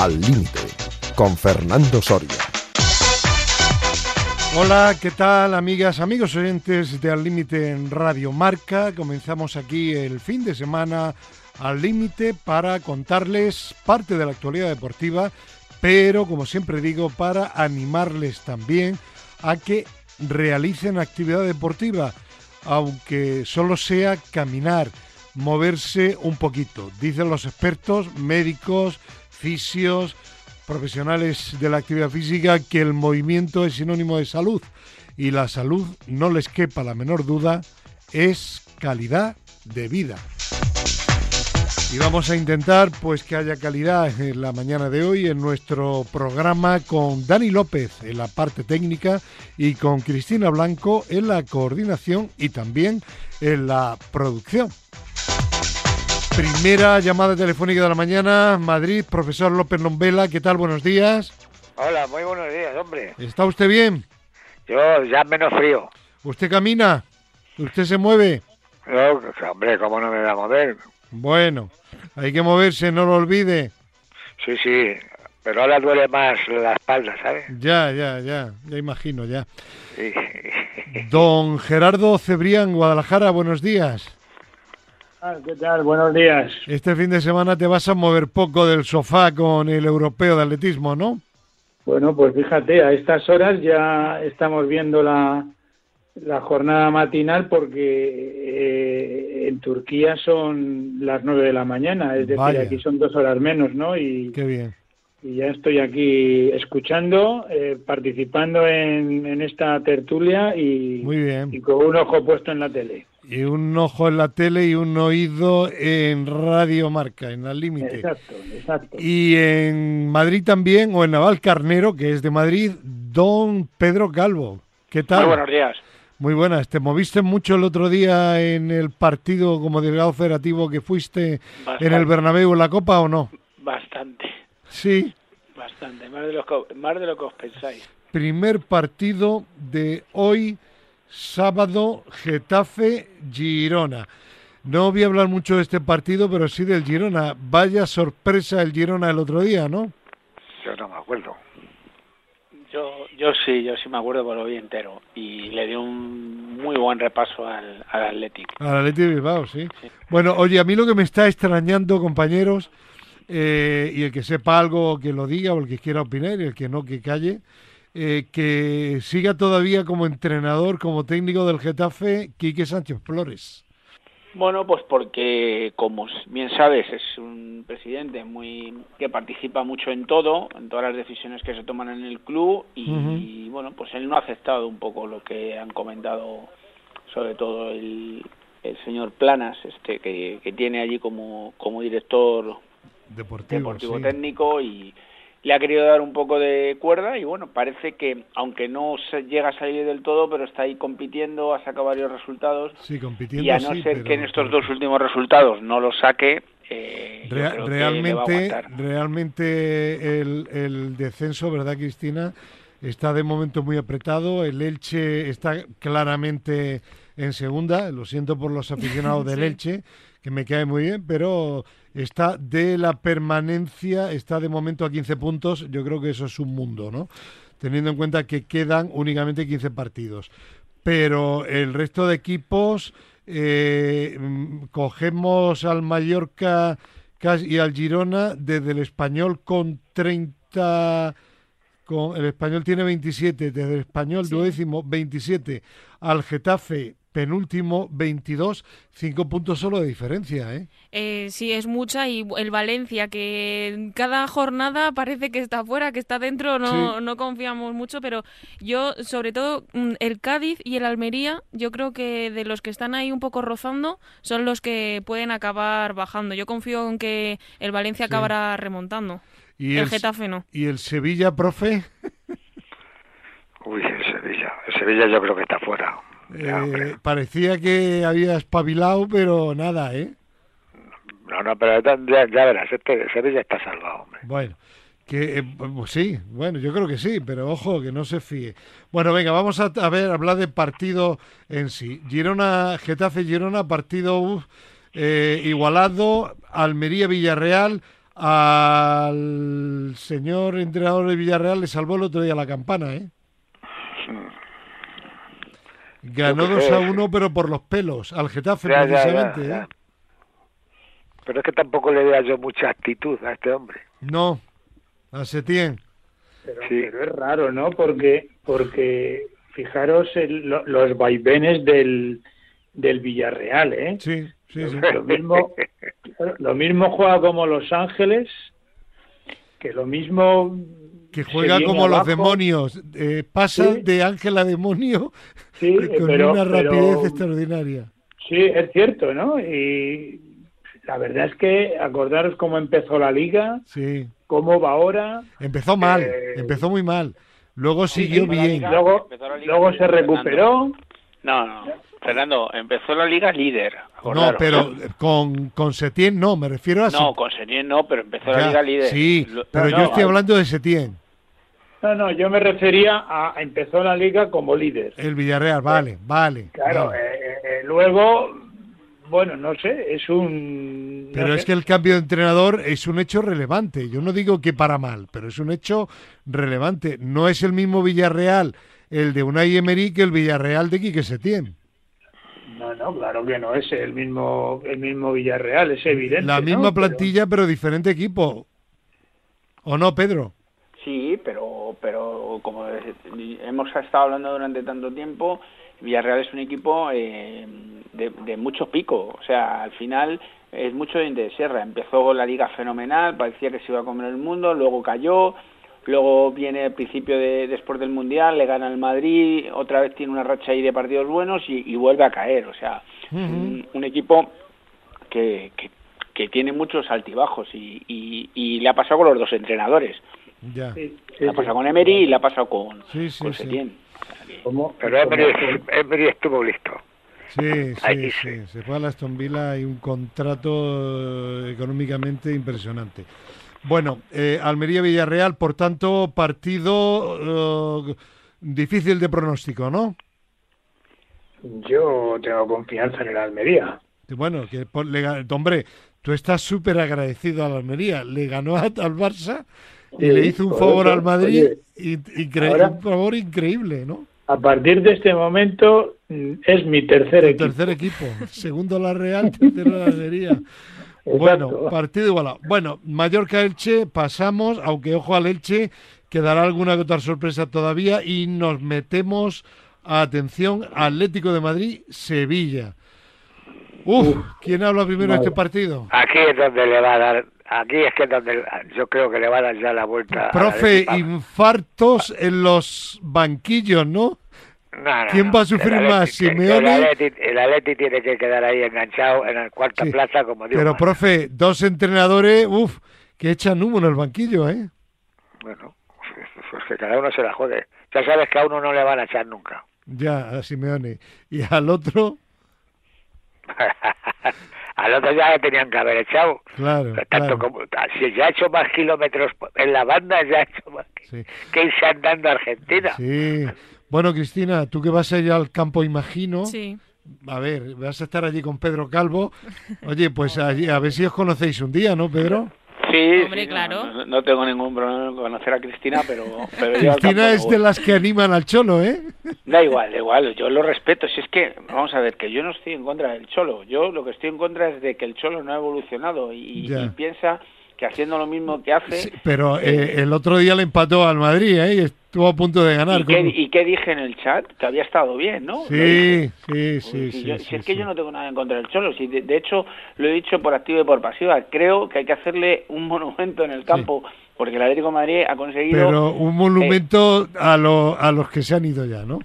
Al Límite, con Fernando Soria. Hola, ¿qué tal amigas, amigos oyentes de Al Límite en Radio Marca? Comenzamos aquí el fin de semana al límite para contarles parte de la actualidad deportiva, pero como siempre digo, para animarles también a que realicen actividad deportiva, aunque solo sea caminar, moverse un poquito. Dicen los expertos, médicos, profesionales de la actividad física que el movimiento es sinónimo de salud y la salud, no les quepa la menor duda, es calidad de vida. Y vamos a intentar pues que haya calidad en la mañana de hoy en nuestro programa con Dani López en la parte técnica y con Cristina Blanco en la coordinación y también en la producción. Primera llamada telefónica de la mañana, Madrid, profesor López Lombela, ¿qué tal? Buenos días. Hola, muy buenos días, hombre. ¿Está usted bien? Yo ya menos frío. ¿Usted camina? ¿Usted se mueve? No, hombre, ¿cómo no me voy a mover? Bueno, hay que moverse, no lo olvide. Sí, sí, pero ahora duele más la espalda, ¿sabes? Ya, ya, ya, ya imagino, ya. Sí. Don Gerardo Cebrián, Guadalajara, buenos días. Ah, ¿Qué tal? Buenos días. Este fin de semana te vas a mover poco del sofá con el europeo de atletismo, ¿no? Bueno, pues fíjate, a estas horas ya estamos viendo la, la jornada matinal porque eh, en Turquía son las nueve de la mañana, es decir, Vaya. aquí son dos horas menos, ¿no? Y, Qué bien. y ya estoy aquí escuchando, eh, participando en, en esta tertulia y, Muy bien. y con un ojo puesto en la tele. Y un ojo en la tele y un oído en Radio Marca, en Al Límite. Exacto, exacto. Y en Madrid también, o en Naval Carnero, que es de Madrid, don Pedro Calvo. ¿Qué tal? Muy buenos días. Muy buenas. ¿Te moviste mucho el otro día en el partido como delegado federativo que fuiste Bastante. en el Bernabéu en la Copa o no? Bastante, Sí. bastante. Más de lo que, más de lo que os pensáis. Primer partido de hoy, sábado, Getafe-Girona. No voy a hablar mucho de este partido, pero sí del Girona. Vaya sorpresa el Girona el otro día, ¿no? Yo no me acuerdo. Yo, yo sí, yo sí me acuerdo por lo vi entero. Y le dio un muy buen repaso al, al Athletic. Al Atleti de Bilbao, sí. Bueno, oye, a mí lo que me está extrañando, compañeros, eh, y el que sepa algo que lo diga, o el que quiera opinar, y el que no que calle, eh, que siga todavía como entrenador, como técnico del Getafe, Quique Sánchez Flores. Bueno, pues porque, como bien sabes, es un presidente muy que participa mucho en todo, en todas las decisiones que se toman en el club y, bueno, pues él no ha aceptado un poco lo que han comentado, sobre todo el, el señor Planas, este que, que tiene allí como, como director Deportivo, deportivo sí. técnico y le ha querido dar un poco de cuerda y bueno, parece que aunque no se llega a salir del todo, pero está ahí compitiendo, ha sacado varios resultados Sí, compitiendo. y a no sí, ser pero- que en estos dos últimos resultados no lo saque, eh, yo Rea- creo que le va a realmente, realmente el, el descenso, ¿verdad, Cristina? Está de momento muy apretado. El Elche está claramente en segunda. Lo siento por los aficionados del Elche, que me cae muy bien, pero está de la permanencia, está de momento a 15 puntos. Yo creo que eso es un mundo, ¿no? Teniendo en cuenta que quedan únicamente 15 partidos. Pero el resto de equipos, eh, mm, cogemos al Mallorca y al Girona desde el español con 30 con el español tiene 27, desde el español duodécimo 27 al Getafe penúltimo 22, cinco puntos solo de diferencia, ¿eh? Eh, sí, es mucha y el Valencia, que cada jornada parece que está fuera, que está dentro, no, Sí. no confiamos mucho, pero yo, sobre todo, mm, el Cádiz y el Almería, yo creo que de los que están ahí un poco rozando, son los que pueden acabar bajando. Yo confío en que el Valencia Sí. acabará remontando. Y el el, Getafe no. y el Sevilla, profe, Uy, el Sevilla. El Sevilla yo creo que está fuera. Eh, parecía que había espabilado, pero nada, ¿eh? No, no, pero ya, ya- verás, este Sevilla está salvado, hombre. Bueno, que eh, pues sí, bueno, yo creo que sí, pero ojo, que no se fíe. Bueno, venga, vamos a, a ver, hablar de partido en sí. Girona, Getafe, Girona, partido eh, igualado, Almería, Villarreal, al señor entrenador de Villarreal le salvó el otro día la campana, ¿eh? Ganó Yo qué 2 sé. a 1, pero por los pelos, al Getafe Ya, ya, ya, precisamente. ya. ¿eh? Pero es que tampoco le veo yo mucha actitud a este hombre. No, a Setién. Pero, Sí. pero es raro, ¿no? Porque, porque fijaros el- lo- los vaivenes del, del Villarreal, ¿eh? Sí, sí, sí. Lo mismo, lo mismo juega como Los Ángeles, que lo mismo Que juega como los demonios. eh, pasa Sí. de ángel a demonio Sí, con pero, una rapidez pero- extraordinaria. sí, es cierto, ¿no? Y la verdad es que acordaros cómo empezó la liga, Sí. cómo va ahora, Empezó mal, Eh, empezó muy mal. Luego siguió bien. liga. luego, luego se Fernando. recuperó. No, no. Fernando, empezó la liga líder. No, pero con, con Setién no, me refiero a... No, con Setién no, pero empezó Ya, la liga líder. Sí, pero no, yo no, estoy hablando de Setién. No, no, yo me refería a empezó la liga como líder. El Villarreal, vale, vale. Claro, vale. eh, eh, eh, luego, bueno, no sé, es un... no Pero sé. es que el cambio de entrenador es un hecho relevante. Yo no digo que para mal, pero es un hecho relevante. No es el mismo Villarreal el de Unai Emery que el Villarreal de Quique Setién. No, no, claro que no es el mismo, el mismo Villarreal, es evidente. La misma plantilla, pero diferente equipo. ¿O no, Pedro? Sí, pero, pero como hemos estado hablando durante tanto tiempo, Villarreal es un equipo eh, de, de mucho pico. O sea, al final es mucho de sierra. Empezó la liga fenomenal, parecía que se iba a comer el mundo, luego cayó, luego viene el principio de, después del Mundial, le gana el Madrid, otra vez tiene una racha ahí de partidos buenos y, y vuelve a caer. O sea, un, un equipo que, que, que tiene muchos altibajos y, y, y le ha pasado con los dos entrenadores. Ya. Sí, sí, Le ha sí. pasado con Emery y le ha pasado con, Sí, sí, con sí. Setién. O sea Pero Emery, Emery estuvo listo. Sí, sí, sí. sí. Se fue a la Aston Villa y un contrato económicamente impresionante. Bueno, eh, Almería-Villarreal, por tanto, partido eh, difícil de pronóstico, ¿no? Yo tengo confianza en el Almería. Bueno, que por- le hombre, tú estás súper agradecido a la Almería. Le ganó a- al Barça y Sí, le hizo un favor eso, al Madrid, oye, incre- ahora- un favor increíble, ¿no? A partir de este momento mm, es mi tercer equipo. tercer equipo. Segundo la Real, tercero la Almería. Bueno, partido igualado. Bueno, Mallorca-Elche, pasamos, aunque ojo al Elche, quedará alguna que otra sorpresa todavía y nos metemos, atención, Atlético de Madrid-Sevilla. Uf, ¿quién habla primero de este partido? Aquí es donde le va a dar, aquí es que es donde yo creo que le va a dar ya la vuelta. a la Profe, infartos en los banquillos, ¿no? No, no, ¿quién va a sufrir El más, Simeone? El Atleti, el Atleti tiene que quedar ahí enganchado en la cuarta Sí. plaza, como digo. Pero, profe, dos entrenadores, uf, que echan humo en el banquillo, ¿eh? Bueno, pues que cada uno se la juegue. Ya sabes que a uno no le van a echar nunca. Ya, a Simeone. Y al otro, Al otro ya le tenían que haber echado. claro, Tanto claro. como, si ya ha hecho más kilómetros en la banda, ya ha hecho más que, Sí. que irse andando a Argentina. Sí. Bueno, Cristina, tú que vas a ir al campo, imagino. Sí. A ver, vas a estar allí con Pedro Calvo. Oye, pues allí, a ver si os conocéis un día, ¿no, Pedro? Sí, Hombre, sí, claro. No, no tengo ningún problema en conocer a Cristina, pero, Cristina es de las que animan al cholo, ¿eh? Da igual, da igual, yo lo respeto. Si es que, vamos a ver, que yo no estoy en contra del Cholo. Yo lo que estoy en contra es de que el Cholo no ha evolucionado y piensa que haciendo lo mismo que hace. Sí, pero eh, el otro día le empató al Madrid, ¿eh? Y estuvo a punto de ganar. ¿Y qué, con- y qué dije en el chat? Que había estado bien, ¿no? Sí, sí, sí, si sí. yo- sí, si es que yo no tengo nada en contra del Cholo, si de, de hecho lo he dicho por activa y por pasiva, creo que hay que hacerle un monumento en el campo, porque el Atlético de Madrid ha conseguido... Pero un monumento a, lo- a los que se han ido ya, ¿no?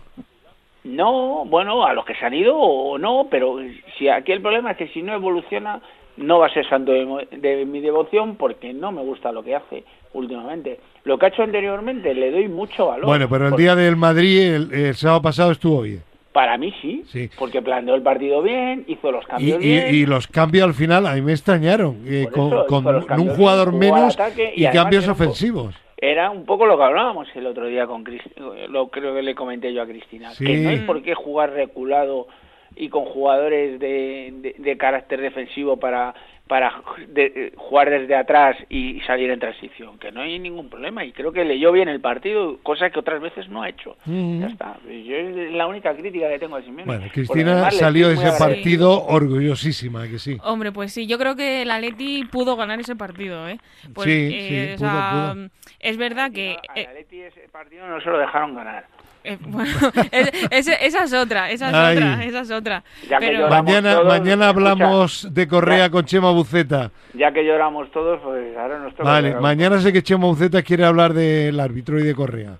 No, bueno, a los que se han ido o no, pero si aquí el problema es que si no evoluciona no va a ser santo de, de mi devoción porque no me gusta lo que hace últimamente. Lo que ha hecho anteriormente le doy mucho valor. Bueno, pero el día del Madrid, el, el sábado pasado, estuvo bien. Para mí sí, Sí. porque planteó el partido bien, hizo los cambios y- bien. y los cambios al final, a mí me extrañaron. eh, con eso, un jugador menos y cambios ofensivos. Era un poco lo que hablábamos el otro día con Cristina, lo creo que le comenté yo a Cristina, Sí. que no hay por qué jugar reculado y con jugadores de, de, de carácter defensivo para, para de- eh, jugar desde atrás y salir en transición, que no hay ningún problema y creo que leyó bien el partido, cosa que otras veces no ha hecho. Ya está. Yo es la única crítica que tengo a Simeone. Bueno, Cristina salió de ese agradecido. partido orgullosísima, que sí. Hombre, pues sí, yo creo que el Atleti pudo ganar ese partido, ¿eh? Pues, Sí, eh, sí, o pudo, sea, pudo. Es verdad que... No, al eh, Atleti ese partido no se lo dejaron ganar. Eh, bueno, es- esa es otra, esa es Ay. otra, esa es otra. Ya que Pero- lloramos Mañana, todos, mañana escucha, hablamos de Correa con Chema Buceta. Ya que lloramos todos, pues ahora nos toca Vale, mañana sé que Chema Buceta quiere hablar del árbitro y de Correa.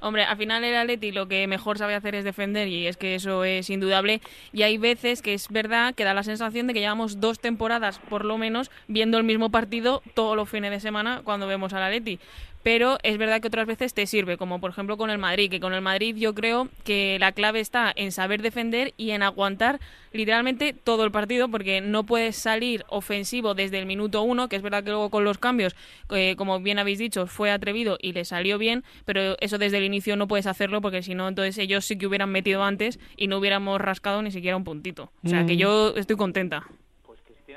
Hombre, al final el Atleti lo que mejor sabe hacer es defender y es que eso es indudable. Y hay veces que es verdad que da la sensación de que llevamos dos temporadas, por lo menos, viendo el mismo partido todos los fines de semana cuando vemos al Atleti. Pero es verdad que otras veces te sirve, como por ejemplo con el Madrid, que con el Madrid yo creo que la clave está en saber defender y en aguantar literalmente todo el partido, porque no puedes salir ofensivo desde el minuto uno, que es verdad que luego con los cambios, eh, como bien habéis dicho, fue atrevido y le salió bien, pero eso desde el inicio no puedes hacerlo, porque si no, entonces ellos sí que hubieran metido antes y no hubiéramos rascado ni siquiera un puntito. O sea que Mm. yo estoy contenta.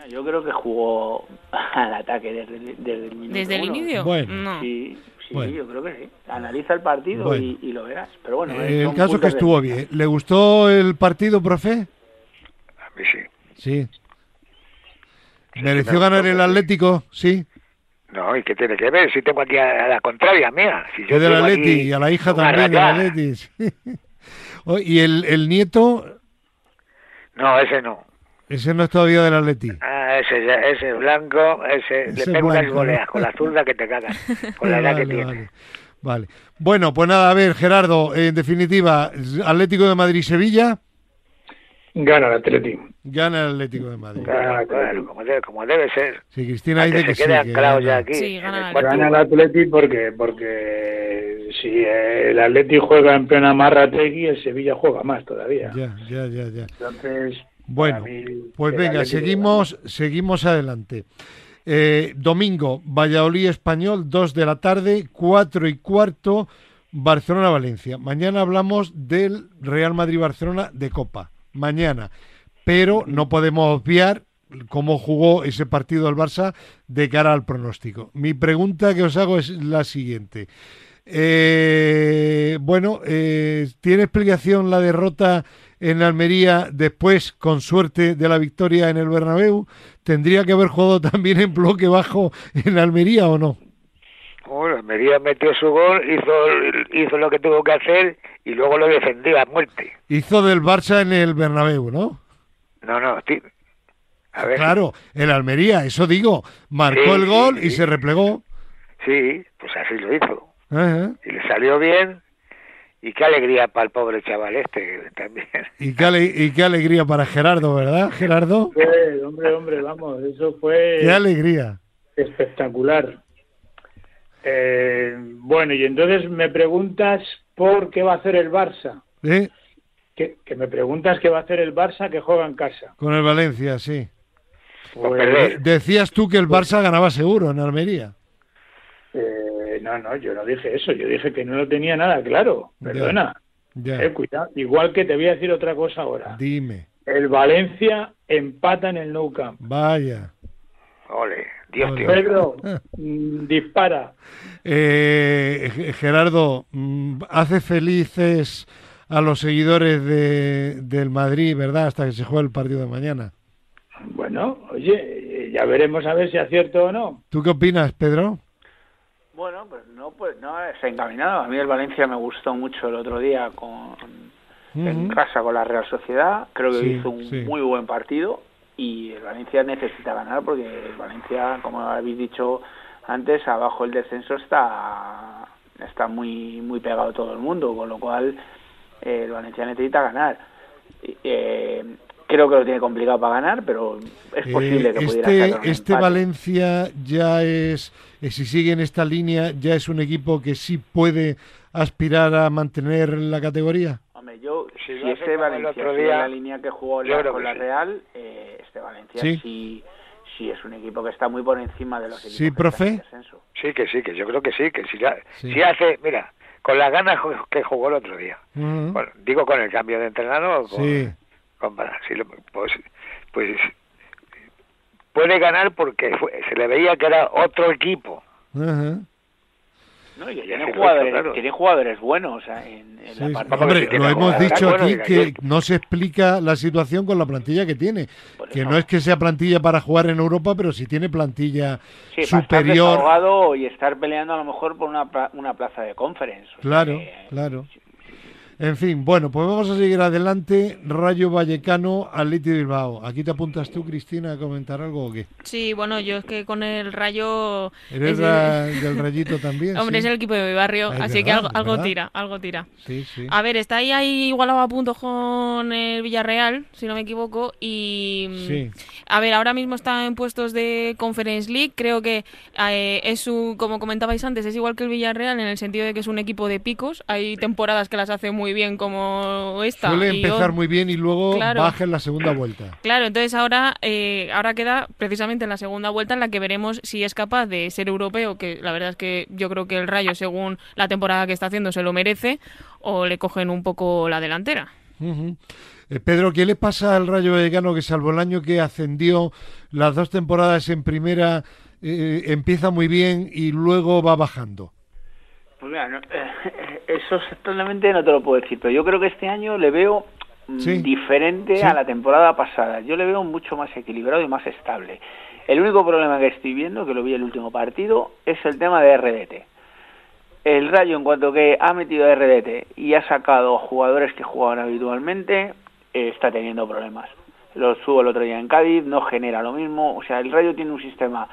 Yo creo que jugó al ataque desde, desde el minuto ¿Desde el uno. inicio? Bueno. No. Sí, sí, Bueno. yo creo que sí. Analiza el partido Bueno. y, y lo verás. Pero bueno, Eh, el son caso es que de estuvo bien. ¿Le gustó el partido, profe? A mí sí. Sí. Sí, ¿Mereció me ganar el. Atlético? Sí. No, ¿y qué tiene que ver? Si tengo aquí a, a la contraria mía. Si Yo del Atleti y a la hija también del. Atleti. Oh, ¿Y el, el nieto? No, ese no. Ese no es todavía del Atleti. Ah, ese, ese blanco, ese, Ese le pego unas ¿no? con la zurda que te cagas, con la edad vale, que tiene. vale, vale. Bueno, pues nada, a ver, Gerardo, en definitiva, Atlético de Madrid-Sevilla, Gana el Atleti. gana el Atlético de Madrid. Claro, claro, como debe, como debe ser. Sí, Cristina Para dice que que se sí. quede que anclado gana. ya aquí. Sí, gana el Gana el. Atleti porque, porque si el Atleti juega en plena Marrategui, el Sevilla juega más todavía. Ya, ya, ya, ya. Entonces, Bueno, mí, pues venga, seguimos, seguimos adelante. Eh, domingo, Valladolid Español, 2 de la tarde, 4 y cuarto, Barcelona-Valencia. Mañana hablamos del Real Madrid-Barcelona de Copa. Mañana. Pero no podemos obviar cómo jugó ese partido el Barça de cara al pronóstico. Mi pregunta que os hago es la siguiente. Eh, bueno, eh, ¿tiene explicación la derrota en Almería después, con suerte, de la victoria en el Bernabéu? ¿Tendría que haber jugado también en bloque bajo en Almería o no? Bueno, Almería metió su gol, hizo, hizo lo que tuvo que hacer y luego lo defendió a muerte. Hizo del Barça en el Bernabéu, ¿no? No, no, ti- a ver. Claro, el Almería, eso digo, marcó Sí, el gol sí, y sí. se replegó. Sí, pues así lo hizo. Ajá. Y le salió bien. Y qué alegría para el pobre chaval este también. Y qué, ale- y qué alegría para Gerardo, ¿verdad, Gerardo? Hombre, hombre, hombre, vamos, eso fue Qué alegría. espectacular. Eh, bueno, y entonces me preguntas por qué va a hacer el Barça. ¿Eh? Que, que me preguntas qué va a hacer el Barça que juega en casa. Con el Valencia, sí. Pues. Decías tú que el Barça ganaba seguro en Almería. eh, no, no, yo no dije eso, yo dije que no lo tenía nada claro. Perdona, Ya. eh, cuidado. Igual que te voy a decir otra cosa ahora. Dime. El Valencia empata en el Nou Camp. Vaya. Ole, Dios Ole. Pedro, mm, dispara. Eh, Ge- Gerardo, mm, hace felices a los seguidores de, del Madrid, ¿verdad? Hasta que se juegue el partido de mañana. Bueno, oye, ya veremos a ver si acierto o no. ¿Tú qué opinas, Pedro? Bueno, pues no, pues no es encaminado. A mí el Valencia me gustó mucho el otro día con en casa con la Real Sociedad. Creo que Sí, hizo un sí. muy buen partido y el Valencia necesita ganar porque el Valencia, como habéis dicho antes, abajo el descenso está está muy muy pegado todo el mundo, con lo cual eh, el Valencia necesita ganar. Eh, creo que lo tiene complicado para ganar, pero es posible Eh, que pudiera este sacar un este empate. Valencia ya es, eh, si sigue en esta línea, ya es un equipo que sí puede aspirar a mantener la categoría. Hombre, yo, Si si, este Valencia sigue la línea que jugó la- con que la sí. Real, eh, este Valencia Sí. sí. sí, es un equipo que está muy por encima de los equipos Sí, que profe. están en descenso. Sí, que sí, que yo creo que sí, que si, la- Sí. si hace, mira, con las ganas que jugó el otro día. Bueno, digo con el cambio de entrenador, con, Sí. Pues, pues puede ganar porque se le veía que era otro equipo. No, y tiene jugadores, tiene jugadores buenos en, la parte Hombre, lo hemos dicho aquí que no se explica la situación con la plantilla que tiene. Que no es que sea plantilla para jugar en Europa, pero si tiene plantilla sí, superior. Estar y estar peleando a lo mejor por una, una plaza de conference. Claro, claro. En fin, bueno, pues vamos a seguir adelante. Rayo Vallecano, Atleti Bilbao. ¿Aquí te apuntas tú, Cristina, a comentar algo o qué? Sí, bueno, yo es que con el Rayo... ¿Eres del Rayito también? Hombre, es el equipo de mi barrio, así que algo, algo tira, algo tira. Sí, sí. A ver, está ahí, ahí igualado a punto con el Villarreal, si no me equivoco, y... Sí. A ver, ahora mismo está en puestos de Conference League. Creo que eh, es su, como comentabais antes, es igual que el Villarreal en el sentido de que es un equipo de picos. Hay temporadas que las hace muy bien como esta. Suele empezar muy bien y luego baja en la segunda vuelta. Claro, entonces ahora, eh, ahora queda precisamente en la segunda vuelta en la que veremos si es capaz de ser europeo, que la verdad es que yo creo que el Rayo, según la temporada que está haciendo, se lo merece, o le cogen un poco la delantera. Eh, Pedro, ¿qué le pasa al Rayo Vallecano que salvo el año que ascendió las dos temporadas en primera, eh, empieza muy bien y luego va bajando? Pues mira, eh, eso exactamente no te lo puedo decir, pero yo creo que este año le veo mm, diferente a la temporada pasada. Yo le veo mucho más equilibrado y más estable. El único problema que estoy viendo, que lo vi el último partido, es el tema de RDT. El Rayo, en cuanto que ha metido a RDT y ha sacado jugadores que jugaban habitualmente, eh, está teniendo problemas. Lo subo el otro día en Cádiz, no genera lo mismo. O sea, el Rayo tiene un sistema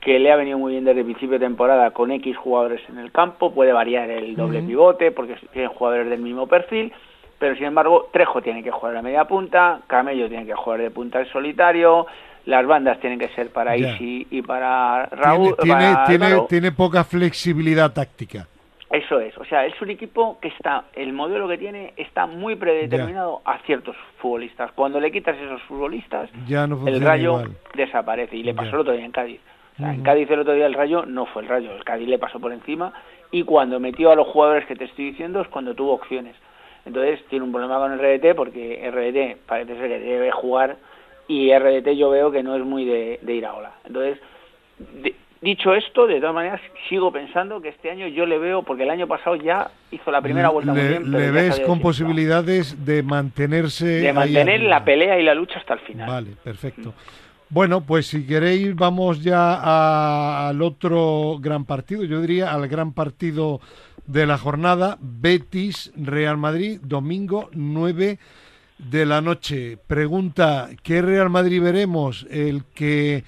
que le ha venido muy bien desde el principio de temporada con X jugadores en el campo, puede variar el doble pivote porque tienen jugadores del mismo perfil, pero sin embargo Trejo tiene que jugar a media punta, Camello tiene que jugar de punta al solitario, las bandas tienen que ser para Isi y para Raúl. Tiene, tiene, tiene, poca flexibilidad táctica. Eso es, o sea, es un equipo que está, el modelo que tiene está muy predeterminado a ciertos futbolistas. Cuando le quitas esos futbolistas, el Rayo desaparece y le pasó el otro día en Cádiz. En Cádiz el otro día el Rayo no fue el Rayo, el Cádiz le pasó por encima y cuando metió a los jugadores que te estoy diciendo es cuando tuvo opciones. Entonces tiene un problema con el RDT porque RDT parece ser que debe jugar y RDT yo veo que no es muy de, ir a ola. Entonces, dicho esto, de todas maneras sigo pensando que este año yo le veo, porque el año pasado ya hizo la primera vuelta le, muy bien. ¿Le ves con posibilidades de mantenerse... De mantener la pelea y la lucha hasta el final. Vale, perfecto. Bueno, pues si queréis vamos ya al otro gran partido, yo diría al gran partido de la jornada, Betis Real Madrid, domingo 9 de la noche. Pregunta, ¿qué Real Madrid veremos? ¿El que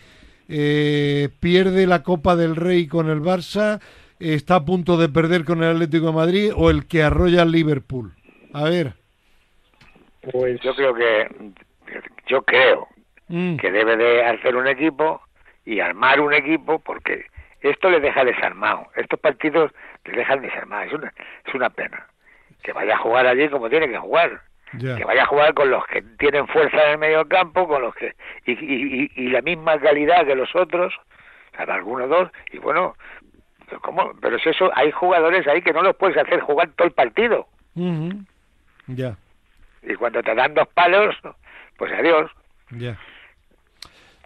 eh, pierde la Copa del Rey con el Barça, está a punto de perder con el Atlético de Madrid o el que arrolla al Liverpool? A ver. Pues yo creo que yo creo Mm. que debe de hacer un equipo y armar un equipo porque esto le deja desarmado. Estos partidos le dejan desarmado. Es una, es una pena. Que vaya a jugar allí como tiene que jugar. Que vaya a jugar con los que tienen fuerza en el medio campo, con los que y, y, y, la misma calidad que los otros, algunos dos, y bueno, ¿cómo? pero es eso, hay jugadores ahí que no los puedes hacer jugar todo el partido. Ya. Y cuando te dan dos palos, pues adiós. Ya.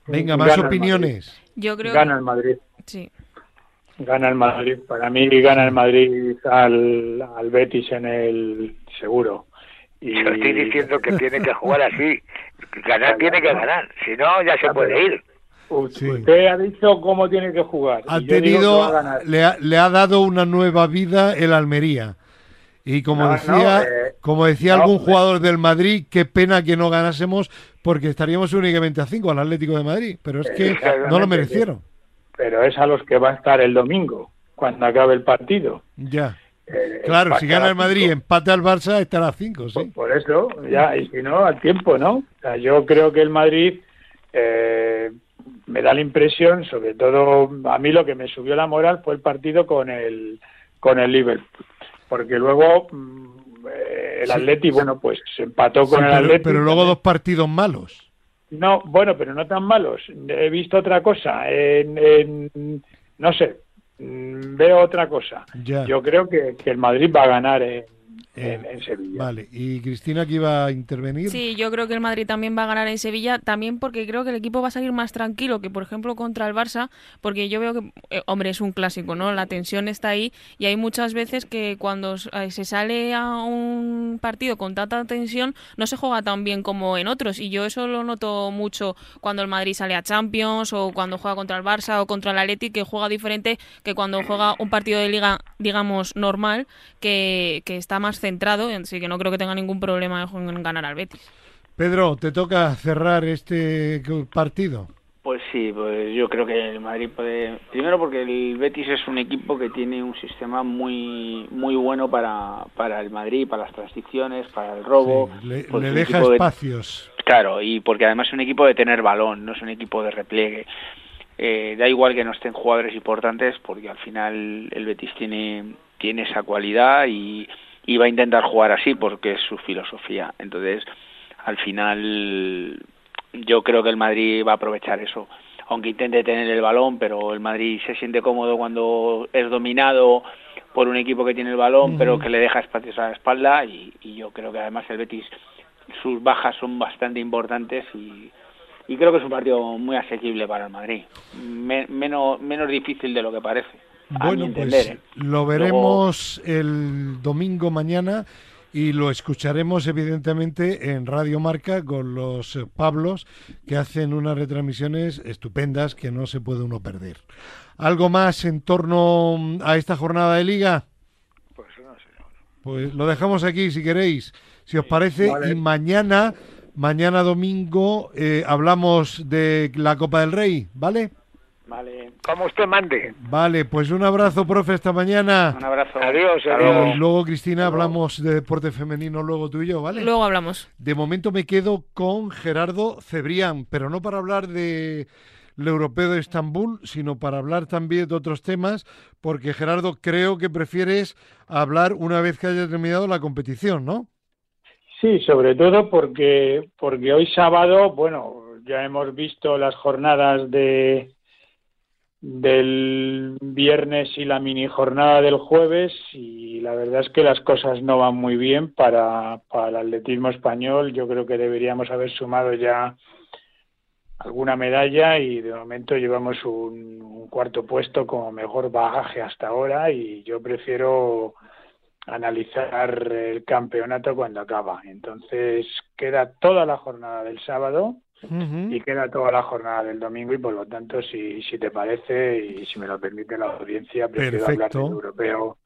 Venga, más opiniones. Yo creo gana el Madrid. Sí. Gana el Madrid. Para mí gana el Madrid al, al Betis en el seguro. Y... Yo estoy diciendo que tiene que jugar así. Ganar tiene que ganar. Si no, ya se puede ir. Usted ha dicho cómo tiene que jugar. Ha tenido, le, ha, le ha dado una nueva vida el Almería. Y como decía, eh, como decía algún jugador del Madrid, qué pena que no ganásemos porque estaríamos únicamente a cinco al Atlético de Madrid, pero es que no lo merecieron. Pero es a los que va a estar el domingo, cuando acabe el partido. Ya. Eh, claro, si gana el Madrid, empate al Barça, estará a cinco, sí. Por, eso, ya, y si no, al tiempo, ¿no? yo creo que el Madrid eh, me da la impresión, sobre todo a mí lo que me subió la moral fue el partido con el con el Liverpool porque luego mm, el Atleti, bueno, pues se empató con el Atleti. Pero luego dos partidos malos. No, bueno, pero no tan malos. He visto otra cosa. En, no sé, mm, veo otra cosa. Yo creo que, el Madrid va a ganar en, en, Sevilla. Vale, y Cristina que iba a intervenir. Sí, yo creo que el Madrid también va a ganar en Sevilla, también porque creo que el equipo va a salir más tranquilo que, por ejemplo, contra el Barça, porque yo veo que, eh, hombre, es un clásico, ¿no? La tensión está ahí y hay muchas veces que cuando eh, se sale a un partido con tanta tensión no se juega tan bien como en otros y yo eso lo noto mucho cuando el Madrid sale a Champions o cuando juega contra el Barça o contra el Athletic, que juega diferente que cuando juega un partido de liga, digamos, normal, que, que está más centrado, así que no creo que tenga ningún problema en ganar al Betis. Pedro, te toca cerrar este partido. Pues sí, pues yo creo que el Madrid puede. Primero porque el Betis es un equipo que tiene un sistema muy muy bueno para, para el Madrid, para las transiciones, para el robo. le, deja espacios. Claro, y porque además es un equipo de tener balón, no es un equipo de repliegue. Eh, da igual que no estén jugadores importantes porque al final el Betis tiene tiene esa cualidad y, va a intentar jugar así porque es su filosofía. Entonces, al final, yo creo que el Madrid va a aprovechar eso. Aunque intente tener el balón, pero el Madrid se siente cómodo cuando es dominado por un equipo que tiene el balón, pero que le deja espacios a la espalda. Y, yo creo que además el Betis, sus bajas son bastante importantes y, creo que es un partido muy asequible para el Madrid. menos, menos difícil de lo que parece. Bueno, pues ¿eh? lo veremos el domingo mañana y lo escucharemos evidentemente en Radio Marca con los Pablos que hacen unas retransmisiones estupendas que no se puede uno perder. ¿Algo más en torno a esta jornada de liga? Pues no sé. Pues lo dejamos aquí si queréis, si os parece, y mañana, mañana domingo, eh, hablamos de la Copa del Rey, ¿vale? Vale. Como usted mande. Vale, pues un abrazo, profe, esta mañana. Un abrazo. Adiós, adiós. Y luego, Cristina, hablamos de deporte femenino, luego tú y yo, ¿vale? Luego hablamos. De momento me quedo con Gerardo Cebrián, pero no para hablar de lo europeo de Estambul, sino para hablar también de otros temas, porque Gerardo, creo que prefieres hablar una vez que haya terminado la competición, ¿no? Sí, sobre todo porque, porque hoy sábado, bueno, ya hemos visto las jornadas de del viernes y la mini jornada del jueves y la verdad es que las cosas no van muy bien para, para el atletismo español. Yo creo que deberíamos haber sumado ya alguna medalla y de momento llevamos un, un cuarto puesto como mejor bagaje hasta ahora y yo prefiero analizar el campeonato cuando acaba. Entonces queda toda la jornada del sábado y queda toda la jornada del domingo y por lo tanto si, si te parece y si me lo permite la audiencia prefiero hablar del europeo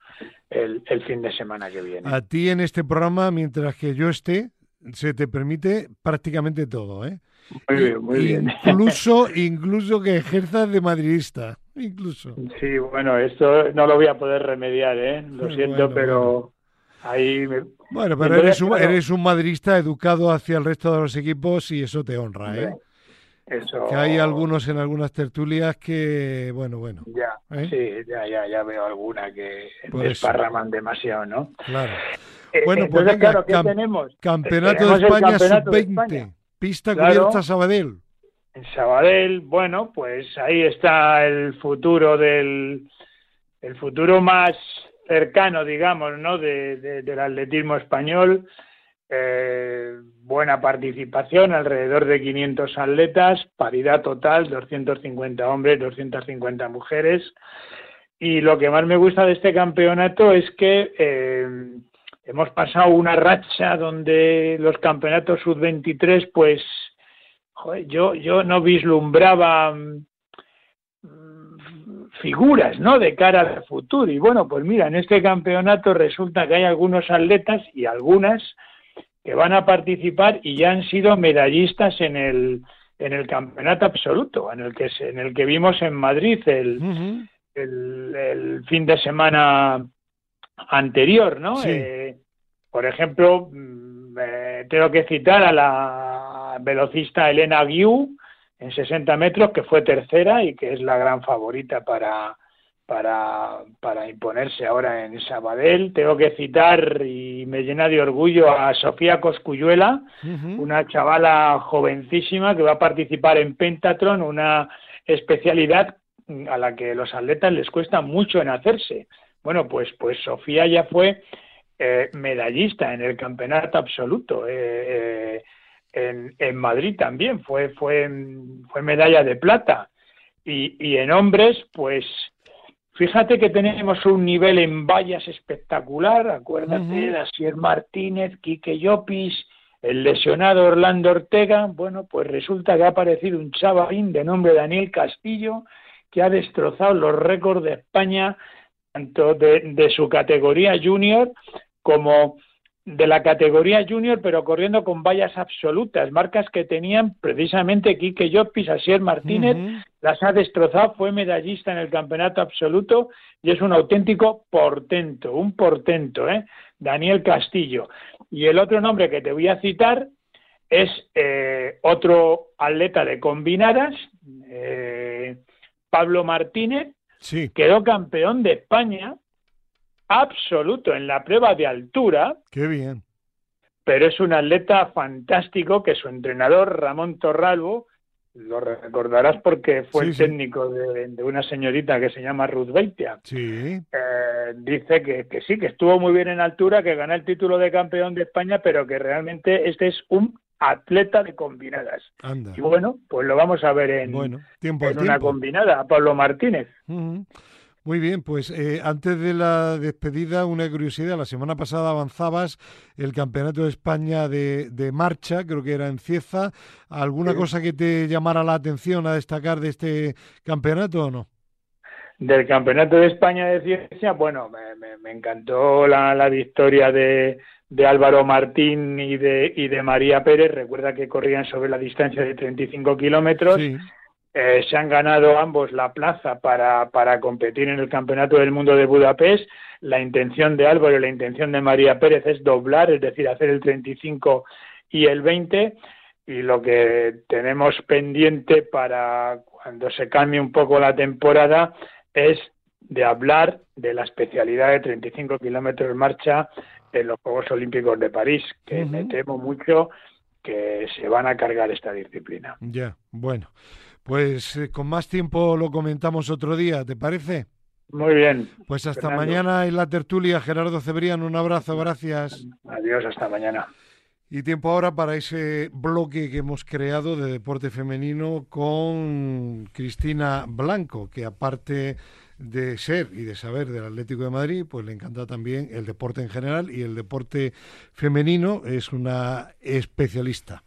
el, el fin de semana que viene. A ti en este programa, mientras que yo esté, se te permite prácticamente todo, ¿eh? Muy bien, muy bien. Incluso, incluso que ejerzas de madridista, incluso. Sí, bueno, esto no lo voy a poder remediar, ¿eh? Lo siento, pero ahí me, bueno, pero eres un, eres un madrista educado hacia el resto de los equipos y eso te honra, ¿eh? Eso... Que hay algunos en algunas tertulias que, bueno, bueno. Ya, ¿eh? sí, ya, ya, ya veo alguna que desparraman demasiado, ¿no? Claro. Eh, bueno, pues venga, claro, tenemos? Campeonato de España sub-20, pista cubierta Sabadell. En Sabadell, bueno, pues ahí está el futuro del el futuro más cercano, digamos, ¿no? De, del atletismo español. Eh, buena participación, alrededor de 500 atletas, paridad total, 250 hombres, 250 mujeres. Y lo que más me gusta de este campeonato es que eh, hemos pasado una racha donde los campeonatos sub-23, pues, yo, yo no vislumbraba figuras, ¿no? De cara al futuro. Y bueno, pues mira, en este campeonato resulta que hay algunos atletas y algunas que van a participar y ya han sido medallistas en el en el campeonato absoluto, en el que en el que vimos en Madrid el, el, fin de semana anterior, ¿no? Eh, por ejemplo, mm, eh, tengo que citar a la velocista Elena Guiu, en 60 metros, que fue tercera y que es la gran favorita para, para, para imponerse ahora en Sabadell. Tengo que citar, y me llena de orgullo, a Sofía Coscuyuela, una chavala jovencísima que va a participar en Pentatron, una especialidad a la que los atletas les cuesta mucho en hacerse. Bueno, pues, pues Sofía ya fue eh, medallista en el campeonato absoluto. Eh, en, en, Madrid también fue, fue, fue medalla de plata. Y, y en hombres, pues fíjate que tenemos un nivel en vallas espectacular. Acuérdate de Asier Martínez, Quique Llopis, el lesionado Orlando Ortega. Bueno, pues resulta que ha aparecido un chavalín de nombre Daniel Castillo que ha destrozado los récords de España tanto de, de su categoría junior como de la categoría junior, pero corriendo con vallas absolutas, marcas que tenían precisamente Quique Llopis, Asier Martínez, las ha destrozado, fue medallista en el campeonato absoluto y es un auténtico portento, un portento, ¿eh? Daniel Castillo. Y el otro nombre que te voy a citar es eh, otro atleta de combinadas, eh, Pablo Martínez, sí. quedó campeón de España absoluto en la prueba de altura. Qué bien. Pero es un atleta fantástico que su entrenador, Ramón Torralbo, lo recordarás porque fue el técnico de, una señorita que se llama Ruth Beitia. Sí. Eh, dice que, que, sí, que estuvo muy bien en altura, que ganó el título de campeón de España, pero que realmente este es un atleta de combinadas. Anda. Y bueno, pues lo vamos a ver en, bueno, tiempo en una combinada, Pablo Martínez. Muy bien, pues eh, antes de la despedida, una curiosidad. La semana pasada avanzabas el Campeonato de España de, de marcha, creo que era en Cieza. ¿Alguna cosa que te llamara la atención a destacar de este campeonato o no? Del Campeonato de España de Ciencia, bueno, me, me, encantó la, la victoria de, de, Álvaro Martín y de, y de María Pérez. Recuerda que corrían sobre la distancia de 35 kilómetros. Sí eh, se han ganado ambos la plaza para, para competir en el Campeonato del Mundo de Budapest. La intención de Álvaro y la intención de María Pérez es doblar, es decir, hacer el 35 y el 20. Y lo que tenemos pendiente para cuando se cambie un poco la temporada es de hablar de la especialidad de 35 kilómetros marcha en los Juegos Olímpicos de París, que me temo mucho que se van a cargar esta disciplina. Ya, bueno. Pues eh, con más tiempo lo comentamos otro día, ¿te parece? Muy bien. Pues hasta mañana en la tertulia, Gerardo Cebrián, un abrazo, gracias. Adiós, hasta mañana. Y tiempo ahora para ese bloque que hemos creado de deporte femenino con Cristina Blanco, que aparte de ser y de saber del Atlético de Madrid, pues le encanta también el deporte en general y el deporte femenino es una especialista.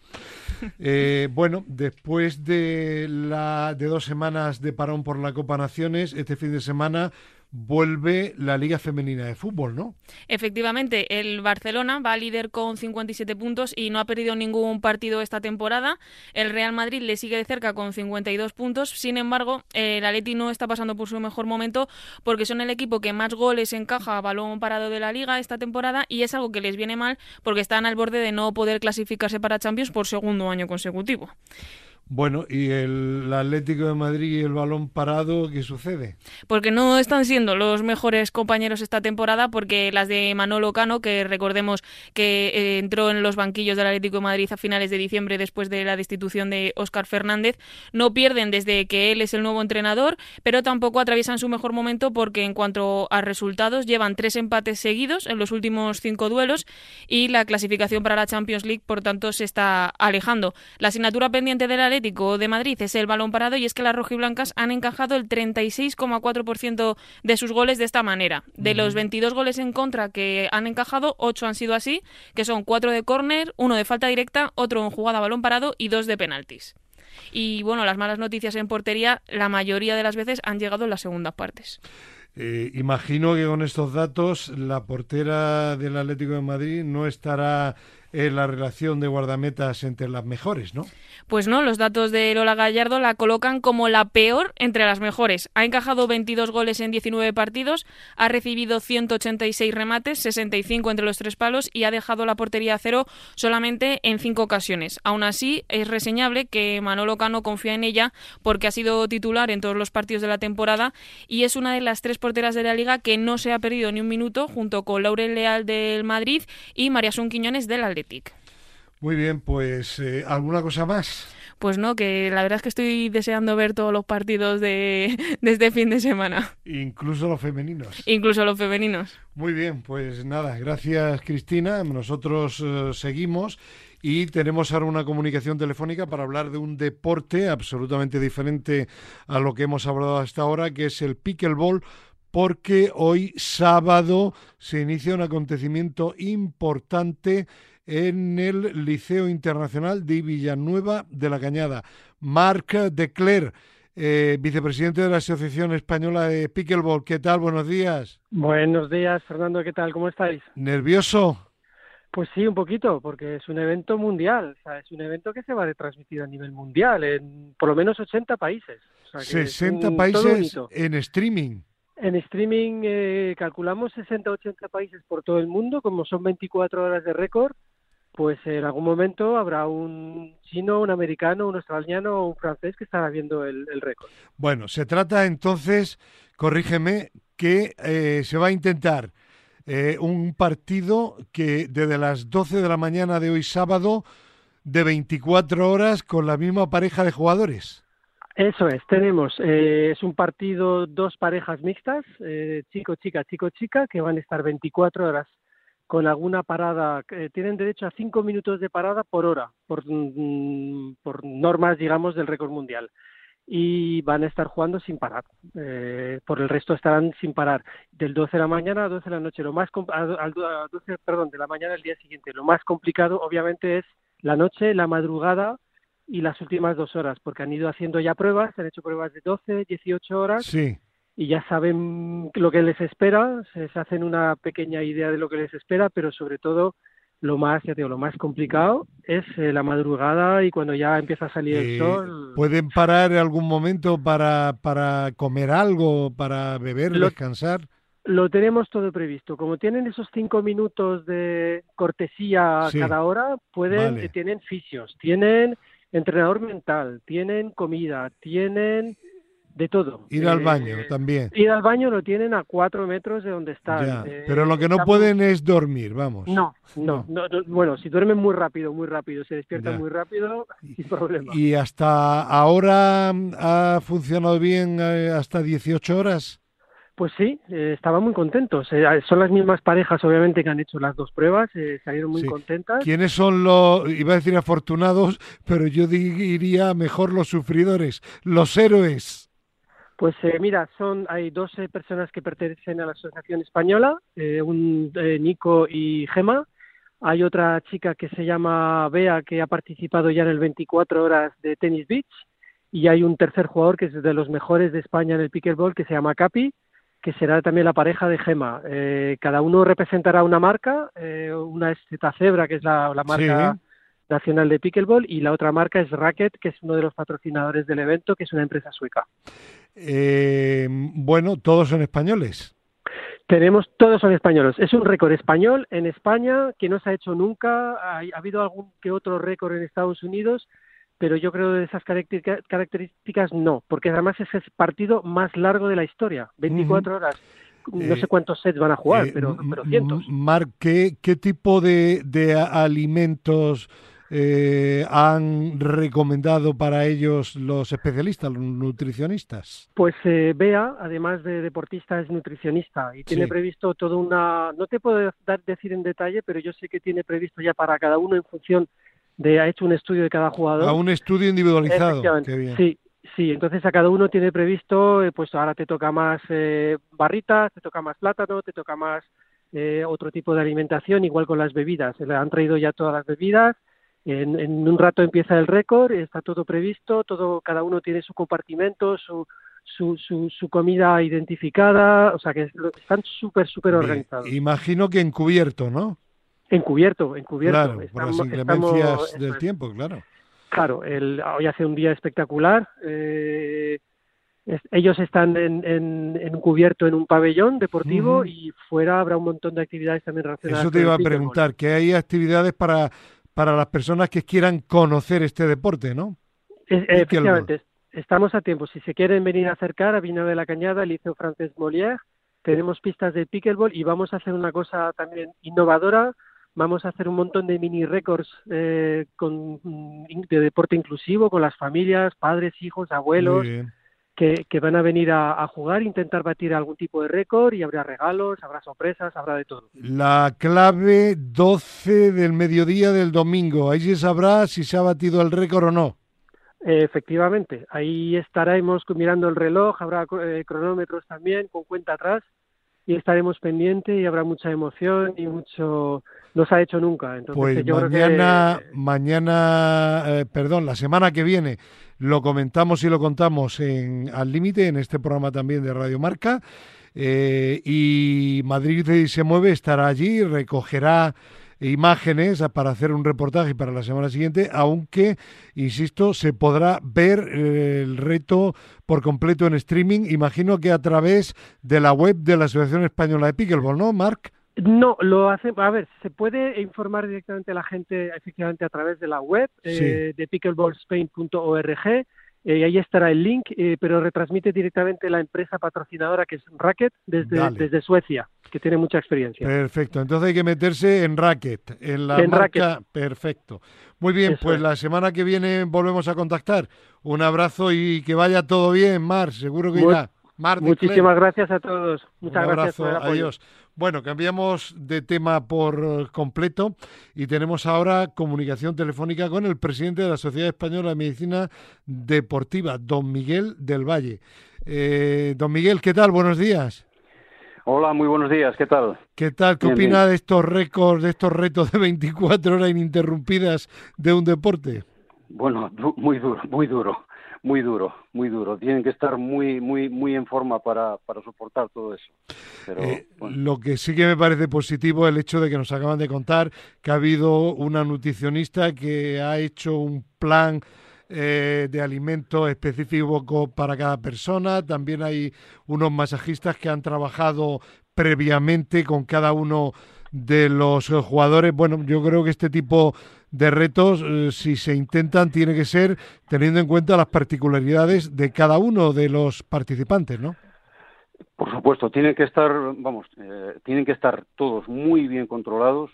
Eh, bueno, después de, la, de dos semanas de parón por la Copa Naciones, este fin de semana vuelve la Liga Femenina de Fútbol, ¿no? Efectivamente, el Barcelona va líder con 57 puntos y no ha perdido ningún partido esta temporada. El Real Madrid le sigue de cerca con 52 puntos. Sin embargo, el Atleti no está pasando por su mejor momento porque son el equipo que más goles encaja a balón parado de la Liga esta temporada y es algo que les viene mal porque están al borde de no poder clasificarse para Champions por segundo año consecutivo. Bueno, ¿y el Atlético de Madrid y el balón parado qué sucede? Porque no están siendo los mejores compañeros esta temporada, porque las de Manolo Cano, que recordemos que eh, entró en los banquillos del Atlético de Madrid a finales de diciembre después de la destitución de Óscar Fernández, no pierden desde que él es el nuevo entrenador, pero tampoco atraviesan su mejor momento porque en cuanto a resultados llevan tres empates seguidos en los últimos cinco duelos y la clasificación para la Champions League, por tanto, se está alejando. La asignatura pendiente de la Atlético de Madrid es el balón parado y es que las rojiblancas han encajado el 36,4% de sus goles de esta manera. De los 22 goles en contra que han encajado, 8 han sido así, que son 4 de córner, 1 de falta directa, otro en jugada balón parado y 2 de penaltis. Y bueno, las malas noticias en portería, la mayoría de las veces han llegado en las segundas partes. Eh, imagino que con estos datos la portera del Atlético de Madrid no estará la relación de guardametas entre las mejores, ¿no? Pues no, los datos de Lola Gallardo la colocan como la peor entre las mejores. Ha encajado 22 goles en 19 partidos, ha recibido 186 remates, 65 entre los tres palos y ha dejado la portería a cero solamente en cinco ocasiones. Aún así, es reseñable que Manolo Cano confía en ella porque ha sido titular en todos los partidos de la temporada y es una de las tres porteras de la liga que no se ha perdido ni un minuto junto con Laurel Leal del Madrid y María Sun Quiñones del Atlético. Muy bien, pues eh, ¿alguna cosa más? Pues no, que la verdad es que estoy deseando ver todos los partidos de, este fin de semana. Incluso los femeninos. Incluso los femeninos. Muy bien, pues nada, gracias Cristina. Nosotros eh, seguimos y tenemos ahora una comunicación telefónica para hablar de un deporte absolutamente diferente a lo que hemos hablado hasta ahora, que es el pickleball porque hoy sábado se inicia un acontecimiento importante en el Liceo Internacional de Villanueva de la Cañada. Marc Decler, eh, vicepresidente de la Asociación Española de Pickleball. ¿Qué tal? Buenos días. Buenos días, Fernando. ¿Qué tal? ¿Cómo estáis? ¿Nervioso? Pues sí, un poquito, porque es un evento mundial. O sea, es un evento que se va a retransmitir a nivel mundial en por lo menos 80 países. 60 países en streaming. En streaming eh, calculamos 60-80 países por todo el mundo, como son 24 horas de récord, pues en algún momento habrá un chino, un americano, un australiano o un francés que estará viendo el, récord. Bueno, se trata entonces, corrígeme, que eh, se va a intentar eh, un partido que desde las 12 de la mañana de hoy sábado, de 24 horas, con la misma pareja de jugadores. Eso es, tenemos, eh, es un partido, dos parejas mixtas, eh, chico-chica, chico-chica, que van a estar 24 horas con alguna parada, eh, tienen derecho a cinco minutos de parada por hora, por, mm, por normas, digamos, del récord mundial. Y van a estar jugando sin parar. por el resto estarán sin parar. Del 12 de la mañana a 12 de la noche. Lo más al 12, perdón, de la mañana al día siguiente. Lo más complicado, obviamente, es la noche, la madrugada y las últimas dos horas, porque han ido haciendo ya pruebas, han hecho pruebas de 12, 18 horas. Sí. Y ya saben lo que les espera, se hacen una pequeña idea de lo que les espera, pero sobre todo lo más, ya digo, lo más complicado es eh, la madrugada y cuando ya empieza a salir el eh, sol. ¿Pueden parar en algún momento para, para comer algo, para beber, descansar? Lo tenemos todo previsto. Como tienen esos cinco minutos de cortesía cada hora, pueden, tienen fisios, tienen entrenador mental, tienen comida, tienen de todo. Ir al baño eh, también. Ir al baño lo tienen a cuatro metros de donde están. Eh, pero lo que no pueden es dormir, vamos. No, no, Bueno, si duermen muy rápido, muy rápido, se despiertan muy rápido, sin problema. ¿Y hasta ahora mm, ha funcionado bien eh, hasta 18 horas? Pues sí, eh, estaban muy contentos. Eh, son las mismas parejas, obviamente, que han hecho las dos pruebas, eh, salieron muy contentas. ¿Quiénes son los, iba a decir afortunados, pero yo diría mejor los sufridores, los héroes? Pues mira, son hay dos personas que pertenecen a la Asociación Española, un Nico y Gema. Hay otra chica que se llama Bea que ha participado ya en el 24 horas de Tennis Beach y hay un tercer jugador que es de los mejores de España en el pickleball que se llama Capi que será también la pareja de Gema. Eh, cada uno representará una marca, eh, una es Zebra, que es la, marca nacional de pickleball, y la otra marca es Racket, que es uno de los patrocinadores del evento, que es una empresa sueca. Eh, bueno, todos son españoles. Tenemos, todos son españoles. Es un récord español en España que no se ha hecho nunca. ha habido algún que otro récord en Estados Unidos, pero yo creo de esas características no, porque además es el partido más largo de la historia, 24 horas. No sé eh, cuántos sets van a jugar, eh, pero, pero cientos. Marc, ¿qué, tipo de, alimentos eh, han recomendado para ellos los especialistas, los nutricionistas? Pues Bea, además de deportista, es nutricionista y tiene previsto toda una... No te puedo dar, decir en detalle, pero yo sé que tiene previsto ya para cada uno en función de, ha hecho un estudio de cada jugador. A un estudio individualizado. Sí, sí, entonces a cada uno tiene previsto, eh, pues ahora te toca más eh, barritas, te toca más plátano, te toca más eh, otro tipo de alimentación, igual con las bebidas. Le han traído ya todas las bebidas. En, en un rato empieza el récord, está todo previsto, todo, cada uno tiene su compartimento, su, su, su, su, comida identificada, o sea que están súper, súper organizados. Imagino que encubierto, ¿no? Encubierto, encubierto. Claro, estamos, por las inclemencias del tiempo, claro. Claro, el, hoy hace un día espectacular. Eh, ellos están en, en, cubierto en un pabellón deportivo y fuera habrá un montón de actividades también relacionadas. Eso te iba a preguntar, que hay actividades para, para las personas que quieran conocer este deporte, ¿no? efectivamente, estamos a tiempo. Si se quieren venir a acercar a Vina de la Cañada, Liceo Francés Molière, tenemos pistas de pickleball y vamos a hacer una cosa también innovadora vamos a hacer un montón de mini récords eh, con, de deporte inclusivo con las familias, padres, hijos, abuelos. Que, que, van a venir a, jugar, intentar batir algún tipo de récord y habrá regalos, habrá sorpresas, habrá de todo. La clave 12 del mediodía del domingo, ahí se sabrá si se ha batido el récord o no. Efectivamente, ahí estaremos mirando el reloj, habrá eh, cronómetros también con cuenta atrás y estaremos pendientes y habrá mucha emoción y mucho no se ha hecho nunca. Entonces, pues mañana, mañana, eh, perdón, la semana que viene lo comentamos y lo contamos en Al Límite, en este programa también de Radio Marca. Eh, y Madrid se mueve, estará allí, recogerá imágenes para hacer un reportaje para la semana siguiente, aunque, insisto, se podrá ver eh, el reto por completo en streaming, imagino que a través de la web de la Asociación Española de Pickleball, ¿no, Marc? No, lo hace, a ver, se puede informar directamente a la gente efectivamente a través de la web eh, de pickleballspain.org eh, y ahí estará el link, eh, pero retransmite directamente la empresa patrocinadora que es Racket desde, desde Suecia, que tiene mucha experiencia. Perfecto, entonces hay que meterse en Racket, en la marca. Perfecto. Muy bien, pues la semana que viene volvemos a contactar. Un abrazo y que vaya todo bien, Mar, seguro que irá. Muchísimas gracias a todos. Muchas Un abrazo, gracias. Adiós. Bueno, cambiamos de tema por completo y tenemos ahora comunicación telefónica con el presidente de la Sociedad Española de Medicina Deportiva, don Miguel del Valle. Eh, don Miguel, ¿qué tal? Buenos días. Hola, muy buenos días, ¿qué tal? ¿Qué tal? ¿Qué opina de estos récords, de estos retos de 24 horas ininterrumpidas de un deporte? Bueno, muy duro, muy duro muy duro, muy duro. Tienen que estar muy, muy, muy en forma para, para soportar todo eso. Eh, lo que sí que me parece positivo es el hecho de que nos acaban de contar que ha habido una nutricionista que ha hecho un plan eh, de alimento específico para cada persona. También hay unos masajistas que han trabajado previamente con cada uno de los jugadores. Bueno, yo creo que este tipo de retos, eh, si se intentan, tiene que ser teniendo en cuenta las particularidades de cada uno de los participantes, ¿no? Por supuesto, tienen que estar, vamos, eh, tienen que estar todos muy bien controlados,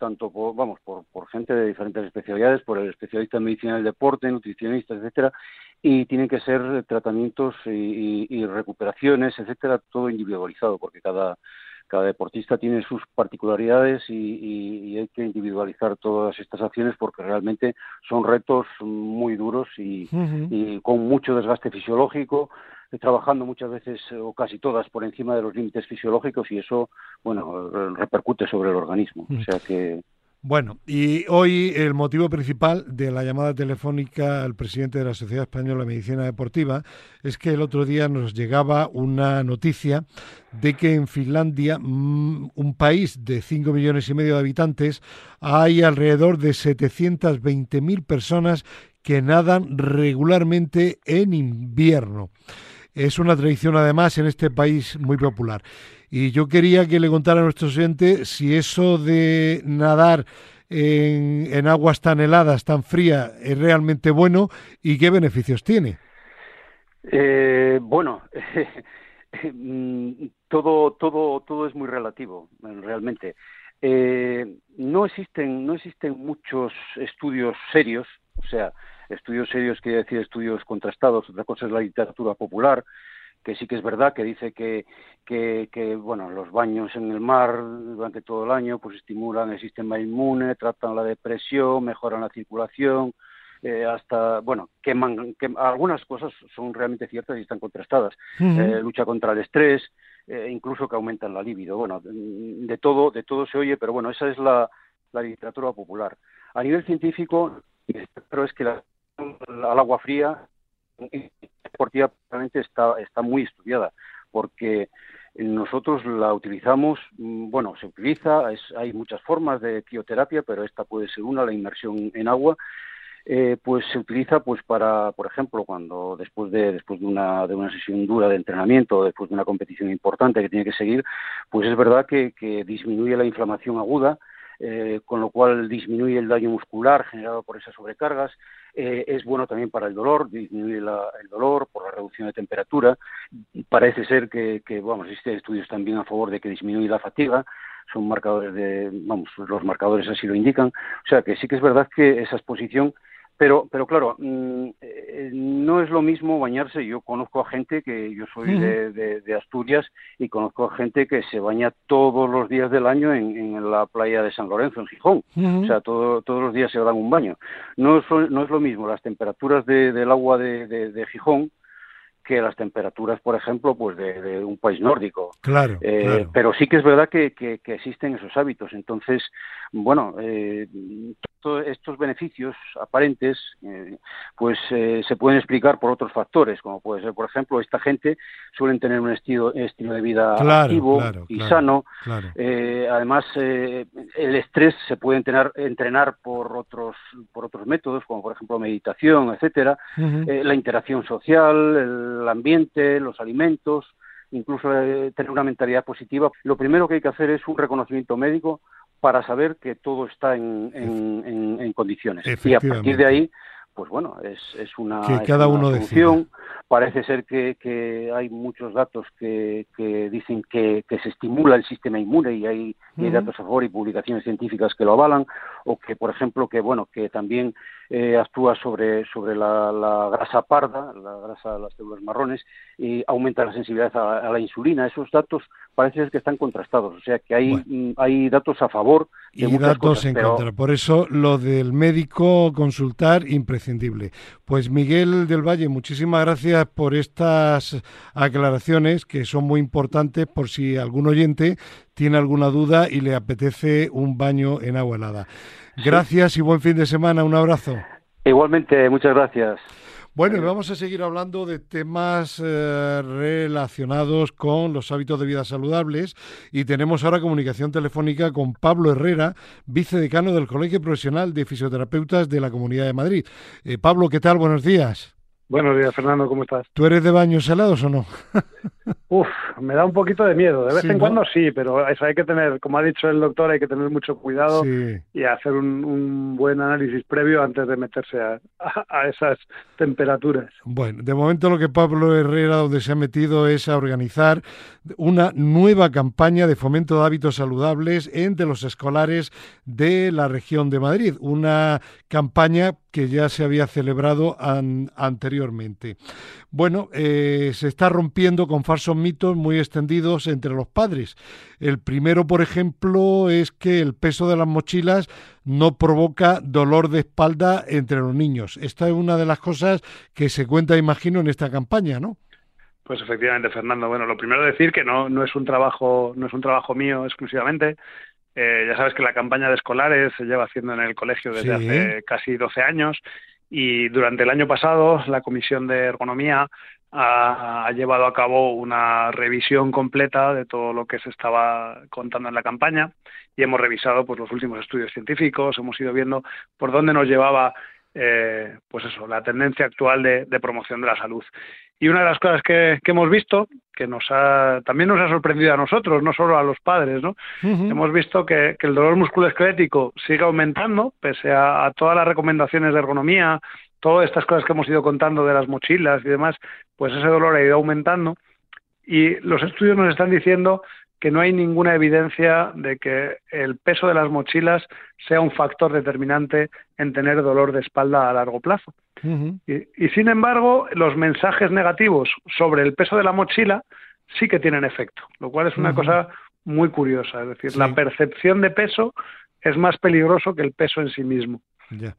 tanto por, vamos, por, por gente de diferentes especialidades, por el especialista en medicina del deporte, nutricionistas, etcétera, y tienen que ser tratamientos y, y recuperaciones, etcétera, todo individualizado, porque cada cada deportista tiene sus particularidades y, hay que individualizar todas estas acciones porque realmente son retos muy duros y, con mucho desgaste fisiológico, trabajando muchas veces o casi todas por encima de los límites fisiológicos y eso, bueno, repercute sobre el organismo. O sea que bueno, y hoy el motivo principal de la llamada telefónica al presidente de la Sociedad Española de Medicina Deportiva es que el otro día nos llegaba una noticia de que en Finlandia, mm, un país de 5 millones y medio de habitantes, hay alrededor de 720.000 personas que nadan regularmente en invierno. Es una tradición además en este país muy popular. Y yo quería que le contara a nuestro oyente si eso de nadar en, aguas tan heladas, tan frías, es realmente bueno y qué beneficios tiene. Eh, bueno, todo, todo, todo es muy relativo, realmente. Eh, no existen, no existen muchos estudios serios, o sea, estudios serios quiere decir estudios contrastados. Otra cosa es la literatura popular que sí que es verdad que dice que, que, bueno los baños en el mar durante todo el año pues estimulan el sistema inmune tratan la depresión mejoran la circulación eh, hasta bueno queman, que algunas cosas son realmente ciertas y están contrastadas. Eh, lucha contra el estrés eh, incluso que aumentan la libido. Bueno de todo de todo se oye pero bueno esa es la, la literatura popular. A nivel científico pero es que la, al agua fría deportiva está, está muy estudiada, porque nosotros la utilizamos, mm, bueno, se utiliza, hay muchas formas de crioterapia, pero esta puede ser una, la inmersión en agua, eh, pues se utiliza pues para, por ejemplo, cuando después de después de una de una sesión dura de entrenamiento, después de una competición importante que tiene que seguir, pues es verdad que, que disminuye la inflamación aguda, eh, con lo cual disminuye el daño muscular generado por esas sobrecargas, eh, es bueno también para el dolor, disminuye el dolor por la reducción de temperatura. Parece ser que, que, vamos, existen estudios también a favor de que disminuye la fatiga, son marcadores de, vamos, los marcadores así lo indican. O sea que sí que es verdad que esa exposición pero, pero claro, mm, eh, no es lo mismo bañarse. Yo conozco a gente que yo soy de, Asturias y conozco a gente que se baña todos los días del año en, la playa de San Lorenzo, en Gijón. O sea, todos los días se dan un baño. No es, no es lo mismo las temperaturas del agua de, Gijón que las temperaturas, por ejemplo, pues de, un país nórdico. Claro, eh, Pero sí que es verdad que, que, existen esos hábitos. Entonces, bueno, eh, estos beneficios aparentes, eh, pues eh, se pueden explicar por otros factores, como puede ser, por ejemplo, esta gente suelen tener un estilo, estilo de vida activo y sano. además, el estrés se puede entrenar, entrenar por otros por otros métodos, como por ejemplo meditación, etcétera. la interacción social, el ambiente, los alimentos incluso tener una mentalidad positiva. Lo primero que hay que hacer es un reconocimiento médico para saber que todo está en, en, condiciones. Y a partir de ahí, pues bueno, es, es una, que cada uno solución. Parece ser que, que, hay muchos datos que, que dicen que, que, se estimula el sistema inmune y hay, datos a favor y publicaciones científicas que lo avalan, o que, por ejemplo, que bueno, que también eh, actúa sobre, sobre la, grasa parda, la grasa de las células marrones, y aumenta la sensibilidad a, la insulina. Esos datos parece ser que están contrastados, o sea que hay, mm, hay datos a favor y datos en contra. Por eso lo del médico consultar imprescindible. Pues Miguel del Valle, muchísimas gracias por estas aclaraciones que son muy importantes por si algún oyente tiene alguna duda y le apetece un baño en agua helada. Gracias y buen fin de semana. Un abrazo. Igualmente, muchas gracias. Bueno, y vamos a seguir hablando de temas eh, relacionados con los hábitos de vida saludables y tenemos ahora comunicación telefónica con Pablo Herrera, vicedecano del Colegio Profesional de Fisioterapeutas de la Comunidad de Madrid. Eh, Pablo, ¿qué tal? Buenos días. Buenos días, Fernando, ¿cómo estás? ¿Tú eres de baños helados o no? Uf, me da un poquito de miedo. De vez en cuando sí, pero eso hay que tener, como ha dicho el doctor, hay que tener mucho cuidado y hacer un, buen análisis previo antes de meterse a, a, esas temperaturas. Bueno, de momento lo que Pablo Herrera donde se ha metido es a organizar una nueva campaña de fomento de hábitos saludables entre los escolares de la región de Madrid. Una campaña que ya se había celebrado anteriormente. Bueno, eh, se está rompiendo con falsos mitos muy extendidos entre los padres. El primero, por ejemplo, es que el peso de las mochilas no provoca dolor de espalda entre los niños. Esta es una de las cosas que se cuenta, imagino, en esta campaña, ¿no? Pues efectivamente, Fernando. Bueno, lo primero decir que no, no es un trabajo, no es un trabajo mío exclusivamente. Eh, ya sabes que la campaña de escolares se lleva haciendo en el colegio desde hace casi 12 años y durante el año pasado la Comisión de Ergonomía ha, llevado a cabo una revisión completa de todo lo que se estaba contando en la campaña y hemos revisado pues los últimos estudios científicos, hemos ido viendo por dónde nos llevaba eh, pues eso, la tendencia actual de, promoción de la salud. Y una de las cosas que, hemos visto, que nos ha, también nos ha sorprendido a nosotros, no solo a los padres, ¿no? Hemos visto que, el dolor musculoesquelético sigue aumentando, pese a, todas las recomendaciones de ergonomía, todas estas cosas que hemos ido contando de las mochilas y demás, pues ese dolor ha ido aumentando. Y los estudios nos están diciendo que no hay ninguna evidencia de que el peso de las mochilas sea un factor determinante en tener dolor de espalda a largo plazo. y, sin embargo, los mensajes negativos sobre el peso de la mochila sí que tienen efecto, lo cual es una cosa muy curiosa. Es decir, la percepción de peso es más peligroso que el peso en sí mismo. Ya.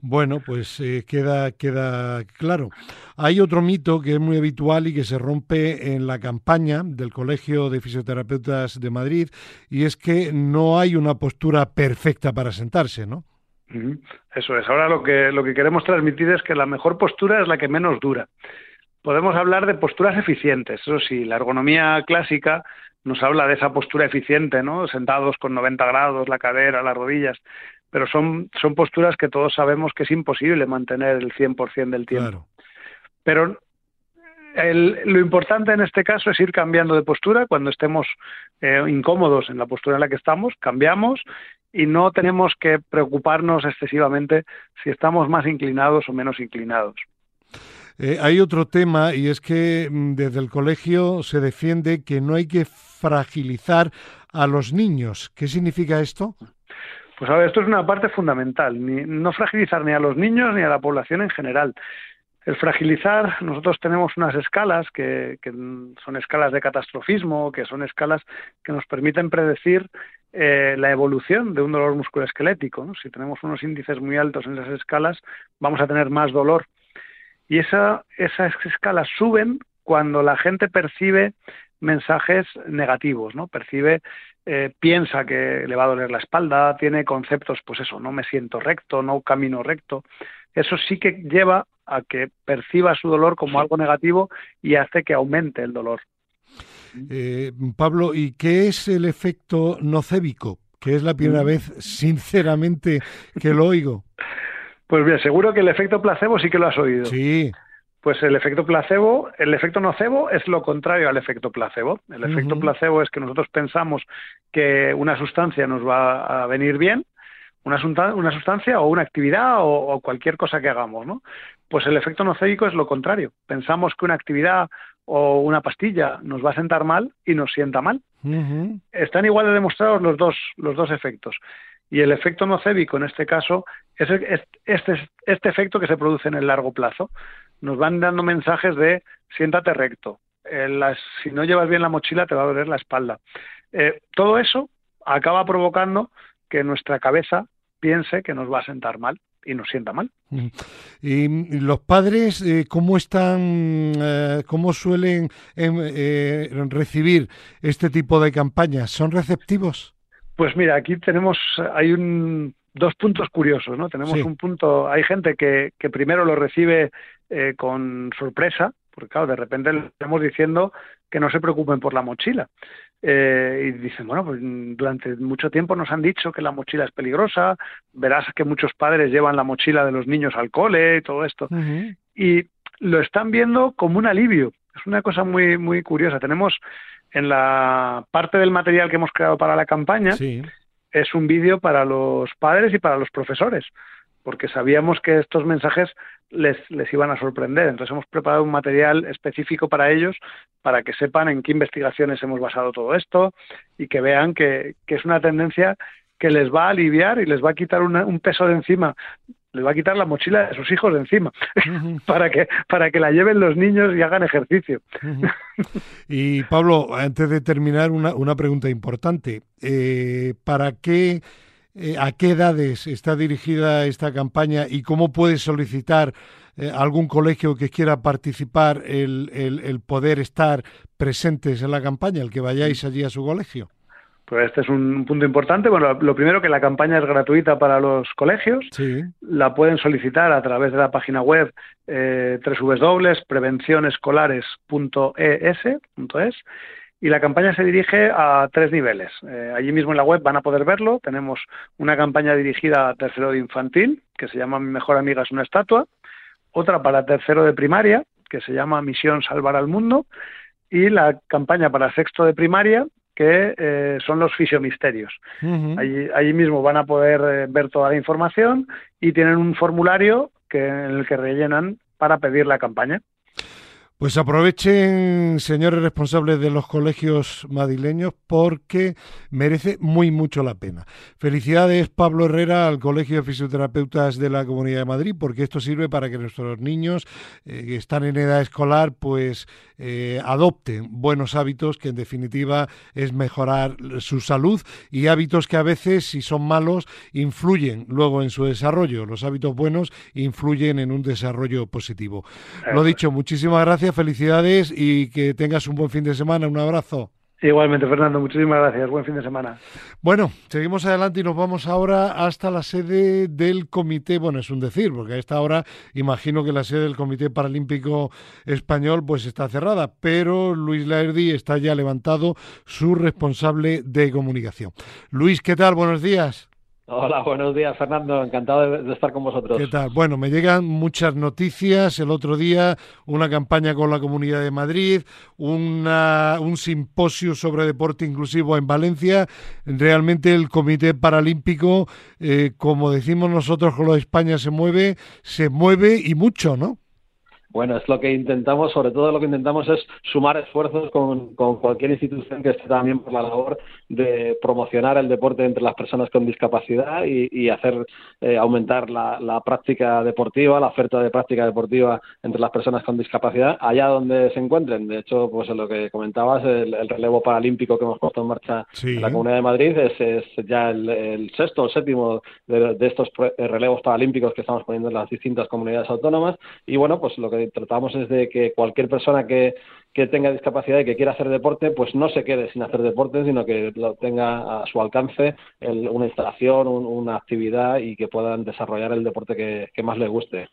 Bueno, pues eh, queda, queda claro. Hay otro mito que es muy habitual y que se rompe en la campaña del Colegio de Fisioterapeutas de Madrid y es que no hay una postura perfecta para sentarse, ¿no? Eso es. Ahora lo que, lo que queremos transmitir es que la mejor postura es la que menos dura. Podemos hablar de posturas eficientes. Eso sí, la ergonomía clásica nos habla de esa postura eficiente, ¿no? Sentados con 90 grados, la cadera, las rodillas pero son, son posturas que todos sabemos que es imposible mantener el 100% del tiempo. Pero lo importante en este caso es ir cambiando de postura cuando estemos eh, incómodos en la postura en la que estamos, cambiamos y no tenemos que preocuparnos excesivamente si estamos más inclinados o menos inclinados. Eh, hay otro tema y es que mm, desde el colegio se defiende que no hay que fragilizar a los niños. ¿Qué significa esto? Pues a esto es una parte fundamental, ni, no fragilizar ni a los niños ni a la población en general. El fragilizar, nosotros tenemos unas escalas que, son escalas de catastrofismo, que son escalas que nos permiten predecir eh, la evolución de un dolor musculoesquelético. Si tenemos unos índices muy altos en esas escalas, vamos a tener más dolor. Y esa, esas escalas suben cuando la gente percibe mensajes negativos, ¿no? Percibe, eh, piensa que le va a doler la espalda, tiene conceptos, pues eso, no me siento recto, no camino recto. Eso sí que lleva a que perciba su dolor como algo negativo y hace que aumente el dolor. Eh, Pablo, ¿y qué es el efecto nocébico? Que es la primera mm. vez, sinceramente, que lo oigo. Pues bien, seguro que el efecto placebo sí que lo has oído. Sí. Pues el efecto placebo, el efecto nocebo es lo contrario al efecto placebo. El efecto placebo es que nosotros pensamos que una sustancia nos va a venir bien, una, una sustancia o una actividad o, cualquier cosa que hagamos, ¿no? Pues el efecto nocébico es lo contrario. Pensamos que una actividad o una pastilla nos va a sentar mal y nos sienta mal. Están igual de demostrados los dos, los dos efectos. Y el efecto nocébico en este caso es este, este efecto que se produce en el largo plazo nos van dando mensajes de siéntate recto, si no llevas bien la mochila te va a doler la espalda. Eh, todo eso acaba provocando que nuestra cabeza piense que nos va a sentar mal y nos sienta mal. Mm. ¿Y los padres eh, cómo están, eh, cómo suelen em, recibir este tipo de campañas? ¿Son receptivos? Pues mira, aquí tenemos, hay un, dos puntos curiosos, ¿no? Tenemos un punto, hay gente que, que primero lo recibe eh, con sorpresa, porque claro, de repente le estamos diciendo que no se preocupen por la mochila. Eh, y dicen, bueno, pues durante mucho tiempo nos han dicho que la mochila es peligrosa, verás que muchos padres llevan la mochila de los niños al cole y todo esto. Y lo están viendo como un alivio. Es una cosa muy, muy curiosa. Tenemos en la parte del material que hemos creado para la campaña, sí es un vídeo para los padres y para los profesores, porque sabíamos que estos mensajes les, les iban a sorprender. Entonces hemos preparado un material específico para ellos, para que sepan en qué investigaciones hemos basado todo esto y que vean que, que es una tendencia que les va a aliviar y les va a quitar un peso de encima les va a quitar la mochila de sus hijos de encima para que para que la lleven los niños y hagan ejercicio. y Pablo, antes de terminar, una, una pregunta importante. Eh, ¿Para qué, eh, a qué edades está dirigida esta campaña y cómo puede solicitar eh, algún colegio que quiera participar el, el poder estar presentes en la campaña, el que vayáis allí a su colegio? Pues este es un punto importante. Bueno, lo primero que la campaña es gratuita para los colegios. La pueden solicitar a través de la página web eh, www.prevencionescolares.es. Y la campaña se dirige a tres niveles. Eh, allí mismo en la web van a poder verlo. Tenemos una campaña dirigida a tercero de infantil, que se llama Mi mejor amiga es una estatua. Otra para tercero de primaria, que se llama Misión Salvar al Mundo. Y la campaña para sexto de primaria, que eh, son los fisiomisterios. allí, mismo van a poder eh, ver toda la información y tienen un formulario que, en el que rellenan para pedir la campaña. Pues aprovechen, señores responsables de los colegios madrileños, porque merece muy mucho la pena. Felicidades, Pablo Herrera, al Colegio de Fisioterapeutas de la Comunidad de Madrid, porque esto sirve para que nuestros niños eh, que están en edad escolar, pues eh, adopten buenos hábitos, que en definitiva es mejorar su salud y hábitos que a veces, si son malos, influyen luego en su desarrollo. Los hábitos buenos influyen en un desarrollo positivo. Lo dicho, muchísimas gracias felicidades y que tengas un buen fin de semana. Un abrazo. Igualmente, Fernando, muchísimas gracias. Buen fin de semana. Bueno, seguimos adelante y nos vamos ahora hasta la sede del comité. Bueno, es un decir, porque a esta hora imagino que la sede del Comité Paralímpico Español pues está cerrada, pero Luis Laerdi está ya levantado, su responsable de comunicación. Luis, ¿qué tal? Buenos días. Hola, buenos días, Fernando. Encantado de, estar con vosotros. ¿Qué tal? Bueno, me llegan muchas noticias. El otro día, una campaña con la Comunidad de Madrid, una, un simposio sobre deporte inclusivo en Valencia. Realmente el Comité Paralímpico, eh, como decimos nosotros, con lo de España se mueve, se mueve y mucho, ¿no? Bueno, es lo que intentamos, sobre todo lo que intentamos es sumar esfuerzos con, cualquier institución que esté también por la labor de promocionar el deporte entre las personas con discapacidad y, hacer eh, aumentar la, práctica deportiva, la oferta de práctica deportiva entre las personas con discapacidad allá donde se encuentren. De hecho, pues lo que comentabas, el, relevo paralímpico que hemos puesto en marcha en la Comunidad de Madrid es, ya el, sexto o séptimo de, de estos relevos paralímpicos que estamos poniendo en las distintas comunidades autónomas y bueno, pues lo que tratamos es de que cualquier persona que, que tenga discapacidad y que quiera hacer deporte, pues no se quede sin hacer deporte, sino que lo tenga a su alcance una instalación, una actividad y que puedan desarrollar el deporte que, más les guste.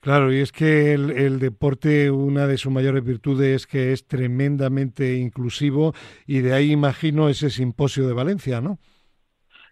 Claro, y es que el, el, deporte, una de sus mayores virtudes es que es tremendamente inclusivo y de ahí imagino ese simposio de Valencia, ¿no?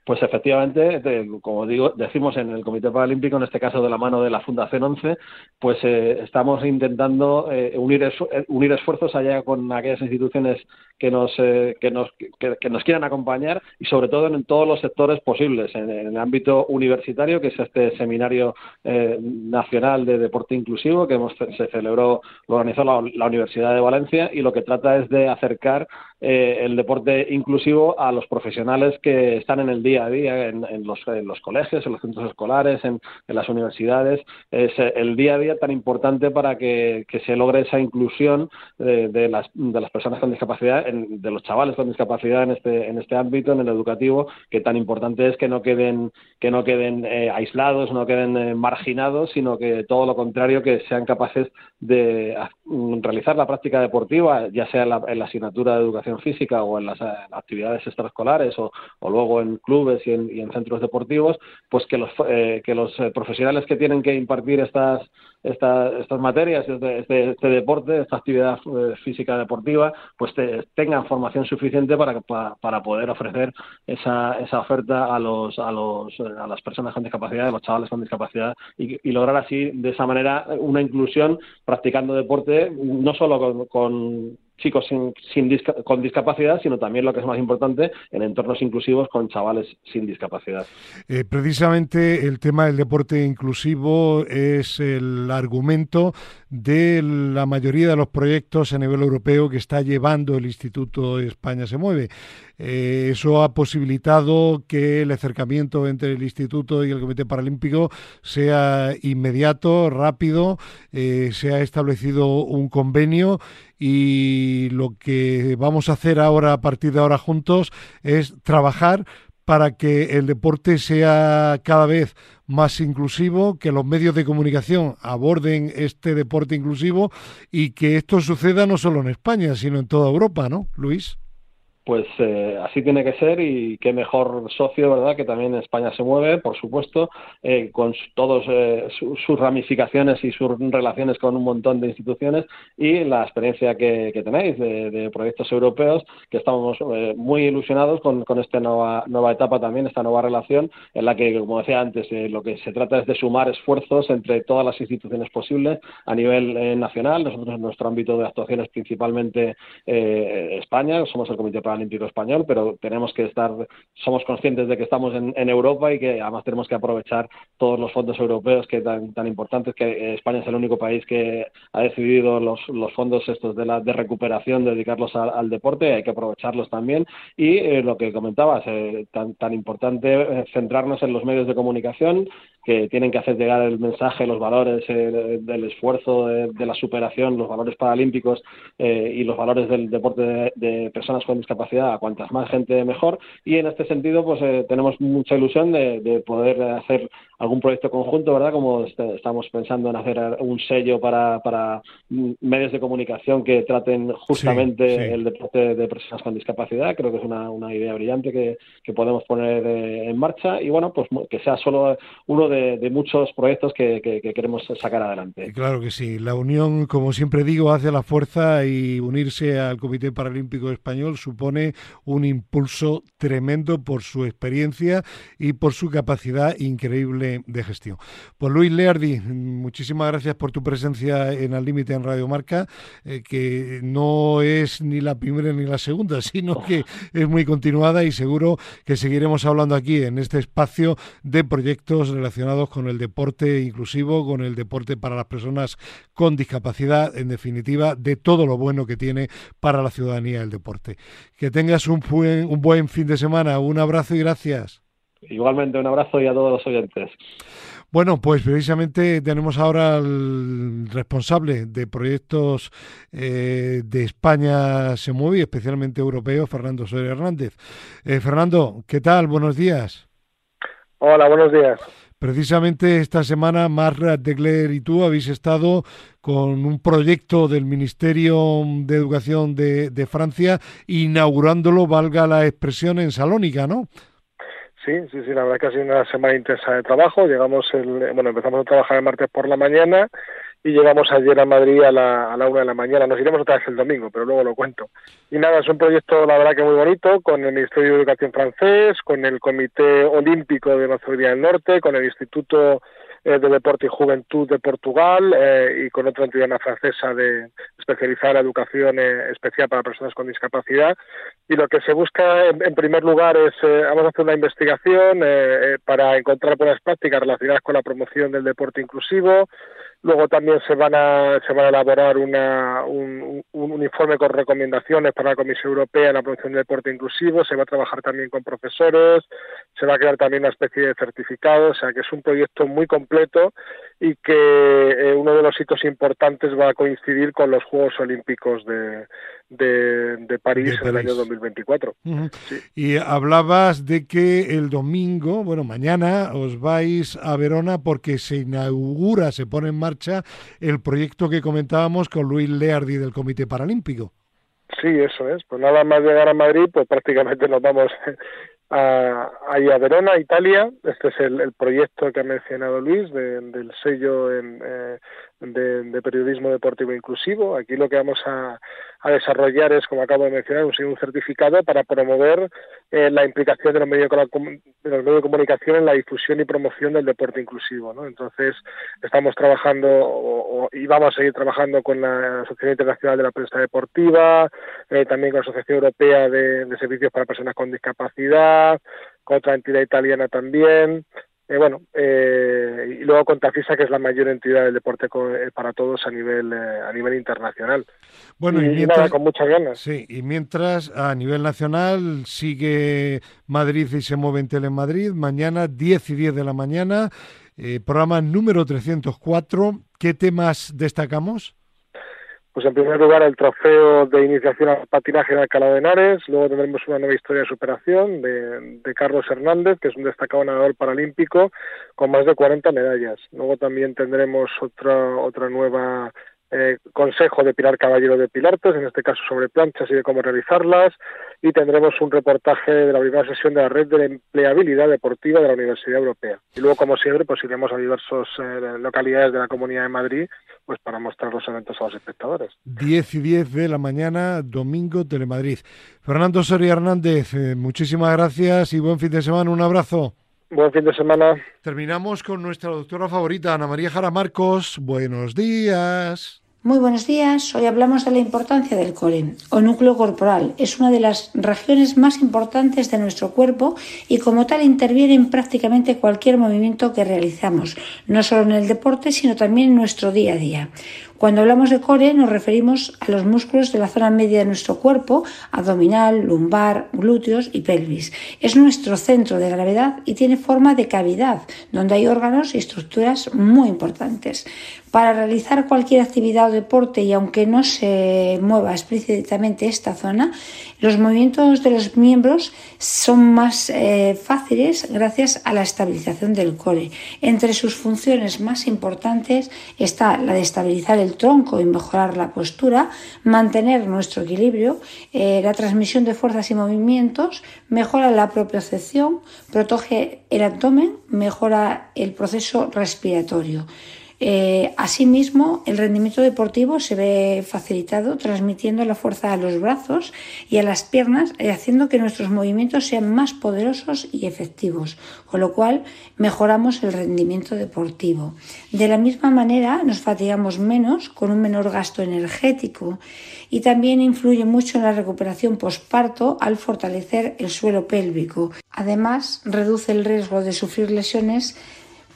Pues efectivamente, como digo, decimos en el Comité Paralímpico, en este caso de la mano de la Fundación 11, pues eh, estamos intentando eh, unir, eh, unir esfuerzos allá con aquellas instituciones que nos, que nos, que, nos quieran acompañar y sobre todo en, todos los sectores posibles, en, el ámbito universitario, que es este seminario nacional de deporte inclusivo que hemos, se celebró, lo organizó la, Universidad de Valencia y lo que trata es de acercar el deporte inclusivo a los profesionales que están en el día a día en, los, los, colegios, en los centros escolares, en, las universidades. Es el día a día tan importante para que, se logre esa inclusión de, las, de las personas con discapacidad, de los chavales con discapacidad en este, en este ámbito, en el educativo, que tan importante es que no queden, que no queden eh, aislados, no queden eh, marginados, sino que todo lo contrario, que sean capaces de realizar la práctica deportiva, ya sea en la, asignatura de educación física o en las eh, actividades extraescolares o, o luego en clubes y en, centros deportivos, pues que los, eh, que los eh, profesionales que tienen que impartir estas, estas materias, este, este, este, deporte, esta actividad eh, física deportiva, pues tengan formación suficiente para, para, poder ofrecer esa, esa oferta a, los, a, los, a las personas con discapacidad, a los chavales con discapacidad y, lograr así, de esa manera, una inclusión practicando deporte, no solo con chicos sin, con discapacidad, sino también lo que es más importante, en entornos inclusivos con chavales sin discapacidad. Eh, precisamente el tema del deporte inclusivo es el argumento de la mayoría de los proyectos a nivel europeo que está llevando el Instituto España se mueve. Eh, eso ha posibilitado que el acercamiento entre el Instituto y el Comité Paralímpico sea inmediato, rápido, eh, se ha establecido un convenio y lo que vamos a hacer ahora a partir de ahora juntos es trabajar para que el deporte sea cada vez más inclusivo, que los medios de comunicación aborden este deporte inclusivo y que esto suceda no solo en España, sino en toda Europa, ¿no, Luis? Pues eh, así tiene que ser y qué mejor socio, ¿verdad? Que también España se mueve, por supuesto, eh, con todas eh, sus ramificaciones y sus relaciones con un montón de instituciones y la experiencia que, tenéis de, proyectos europeos, que estamos muy ilusionados con, esta nueva, nueva etapa también, esta nueva relación, en la que, como decía antes, lo que se trata es de sumar esfuerzos entre todas las instituciones posibles a nivel nacional. Nosotros en nuestro ámbito de actuación es principalmente España, somos el Comité para Olímpico Español, pero tenemos que estar, somos conscientes de que estamos en, Europa y que además tenemos que aprovechar todos los fondos europeos que tan, tan importantes, que España es el único país que ha decidido los, los fondos estos de, la, de recuperación, dedicarlos al deporte, hay que aprovecharlos también. Y eh, lo que comentabas, eh, tan, tan importante eh, centrarnos en los medios de comunicación que tienen que hacer llegar el mensaje, los valores del esfuerzo, de, la superación, los valores paralímpicos y los valores del deporte de personas con discapacidad a cuantas más gente mejor. Y en este sentido pues eh, tenemos mucha ilusión de, poder hacer algún proyecto conjunto, ¿verdad? Como este, estamos pensando en hacer un sello para, para medios de comunicación que traten justamente el deporte de personas con discapacidad, creo que es una, una idea brillante que, que podemos poner eh, en marcha. Y bueno, pues que sea solo uno de, muchos proyectos que, que, queremos sacar adelante. Claro que sí, la unión, como siempre digo, hace la fuerza y unirse al Comité Paralímpico Español supone supone un impulso tremendo por su experiencia y por su capacidad increíble de gestión. Pues Luis Leardi, muchísimas gracias por tu presencia en Al Límite en Radio Marca, eh, que no es ni la primera ni la segunda, sino que es muy continuada y seguro que seguiremos hablando aquí en este espacio de proyectos relacionados con el deporte inclusivo, con el deporte para las personas con discapacidad, en definitiva, de todo lo bueno que tiene para la ciudadanía el deporte. Que tengas un buen, un buen fin de semana, un abrazo y gracias. Igualmente, un abrazo y a todos los oyentes. Bueno, pues precisamente tenemos ahora al responsable de proyectos eh, de España Se Mueve, especialmente europeo, Fernando Soler Hernández. Eh, Fernando, ¿qué tal? Buenos días. Hola, buenos días. Precisamente esta semana, Marra Degler y tú habéis estado con un proyecto del Ministerio de Educación de, de Francia, inaugurándolo, valga la expresión, en Salónica, ¿no? Sí, sí, sí, la verdad que ha sido una semana intensa de trabajo. Llegamos el, bueno, empezamos a trabajar el martes por la mañana y llegamos ayer a Madrid a la, a la una de la mañana. Nos iremos otra vez el domingo, pero luego lo cuento. Y nada, es un proyecto, la verdad que muy bonito, con el Ministerio de Educación francés, con el Comité Olímpico de Macedonia del Norte, con el Instituto eh, de Deporte y Juventud de Portugal eh, y con otra entidad francesa de especializada en educación eh, especial para personas con discapacidad. Y lo que se busca, en, primer lugar, es vamos a hacer una investigación para encontrar buenas prácticas relacionadas con la promoción del deporte inclusivo, Luego también se van a, se van a elaborar una, un, un, informe con recomendaciones para la Comisión Europea en la promoción del deporte inclusivo. Se va a trabajar también con profesores. Se va a crear también una especie de certificado. O sea que es un proyecto muy completo y que eh, uno de los hitos importantes va a coincidir con los Juegos Olímpicos de, de, París, en el año 2024. Y hablabas de que el domingo, bueno, mañana os vais a Verona porque se inaugura, se pone en marcha el proyecto que comentábamos con Luis Leardi del Comité Paralímpico. Sí, eso es. Pues nada más llegar a Madrid, pues prácticamente nos vamos a, a Verona, Italia. Este es el, proyecto que ha mencionado Luis del sello en, eh, de, periodismo deportivo inclusivo. Aquí lo que vamos a, desarrollar es, como acabo de mencionar, un, certificado para promover eh, la implicación de los, medios, de los medios de comunicación en la difusión y promoción del deporte inclusivo. ¿no? Entonces, estamos trabajando y vamos a seguir trabajando con la Asociación Internacional de la Prensa Deportiva, eh, también con la Asociación Europea de, de Servicios para Personas con Discapacidad, con otra entidad italiana también. Eh, bueno, eh, y luego con Tafisa, que es la mayor entidad del deporte eh, para todos a nivel a nivel internacional. Bueno, y, mientras, con muchas ganas. Sí, y mientras a nivel nacional sigue Madrid y se mueve en Telemadrid, mañana 10 y 10 de la mañana, programa número 304. ¿Qué temas destacamos? Pues en primer lugar el trofeo de iniciación al patinaje de Alcalá de Henares, luego tendremos una nueva historia de superación de, de, Carlos Hernández, que es un destacado nadador paralímpico con más de 40 medallas. Luego también tendremos otra otra nueva eh, consejo de Pilar Caballero de Pilartes, en este caso sobre planchas y de cómo realizarlas, y tendremos un reportaje de la primera sesión de la red de empleabilidad deportiva de la Universidad Europea. Y luego, como siempre, pues iremos a diversas eh, localidades de la Comunidad de Madrid pues para mostrar los eventos a los espectadores. 10 y 10 de la mañana, domingo, Telemadrid. Fernando Soria Hernández, eh, muchísimas gracias y buen fin de semana. Un abrazo. Buen fin de semana. Terminamos con nuestra doctora favorita, Ana María Jara Marcos. Buenos días. Muy buenos días. Hoy hablamos de la importancia del core o núcleo corporal. Es una de las regiones más importantes de nuestro cuerpo y como tal interviene en prácticamente cualquier movimiento que realizamos, no solo en el deporte, sino también en nuestro día a día. Cuando hablamos de core nos referimos a los músculos de la zona media de nuestro cuerpo, abdominal, lumbar, glúteos y pelvis. Es nuestro centro de gravedad y tiene forma de cavidad, donde hay órganos y estructuras muy importantes. Para realizar cualquier actividad o deporte y aunque no se mueva explícitamente esta zona, los movimientos de los miembros son más eh, fáciles gracias a la estabilización del core. Entre sus funciones más importantes está la de estabilizar el tronco y mejorar la postura, mantener nuestro equilibrio, eh, la transmisión de fuerzas y movimientos, mejora la propiocepción, protege el abdomen, mejora el proceso respiratorio. Eh, asimismo, el rendimiento deportivo se ve facilitado transmitiendo la fuerza a los brazos y a las piernas, eh, haciendo que nuestros movimientos sean más poderosos y efectivos, con lo cual mejoramos el rendimiento deportivo. De la misma manera, nos fatigamos menos con un menor gasto energético y también influye mucho en la recuperación posparto al fortalecer el suelo pélvico. Además, reduce el riesgo de sufrir lesiones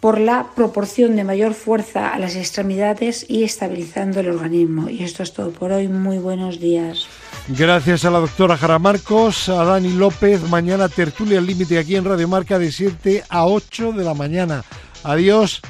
por la proporción de mayor fuerza a las extremidades y estabilizando el organismo. Y esto es todo por hoy. Muy buenos días. Gracias a la doctora Jara Marcos, a Dani López. Mañana tertulia al límite aquí en Radio Marca de 7 a 8 de la mañana. Adiós.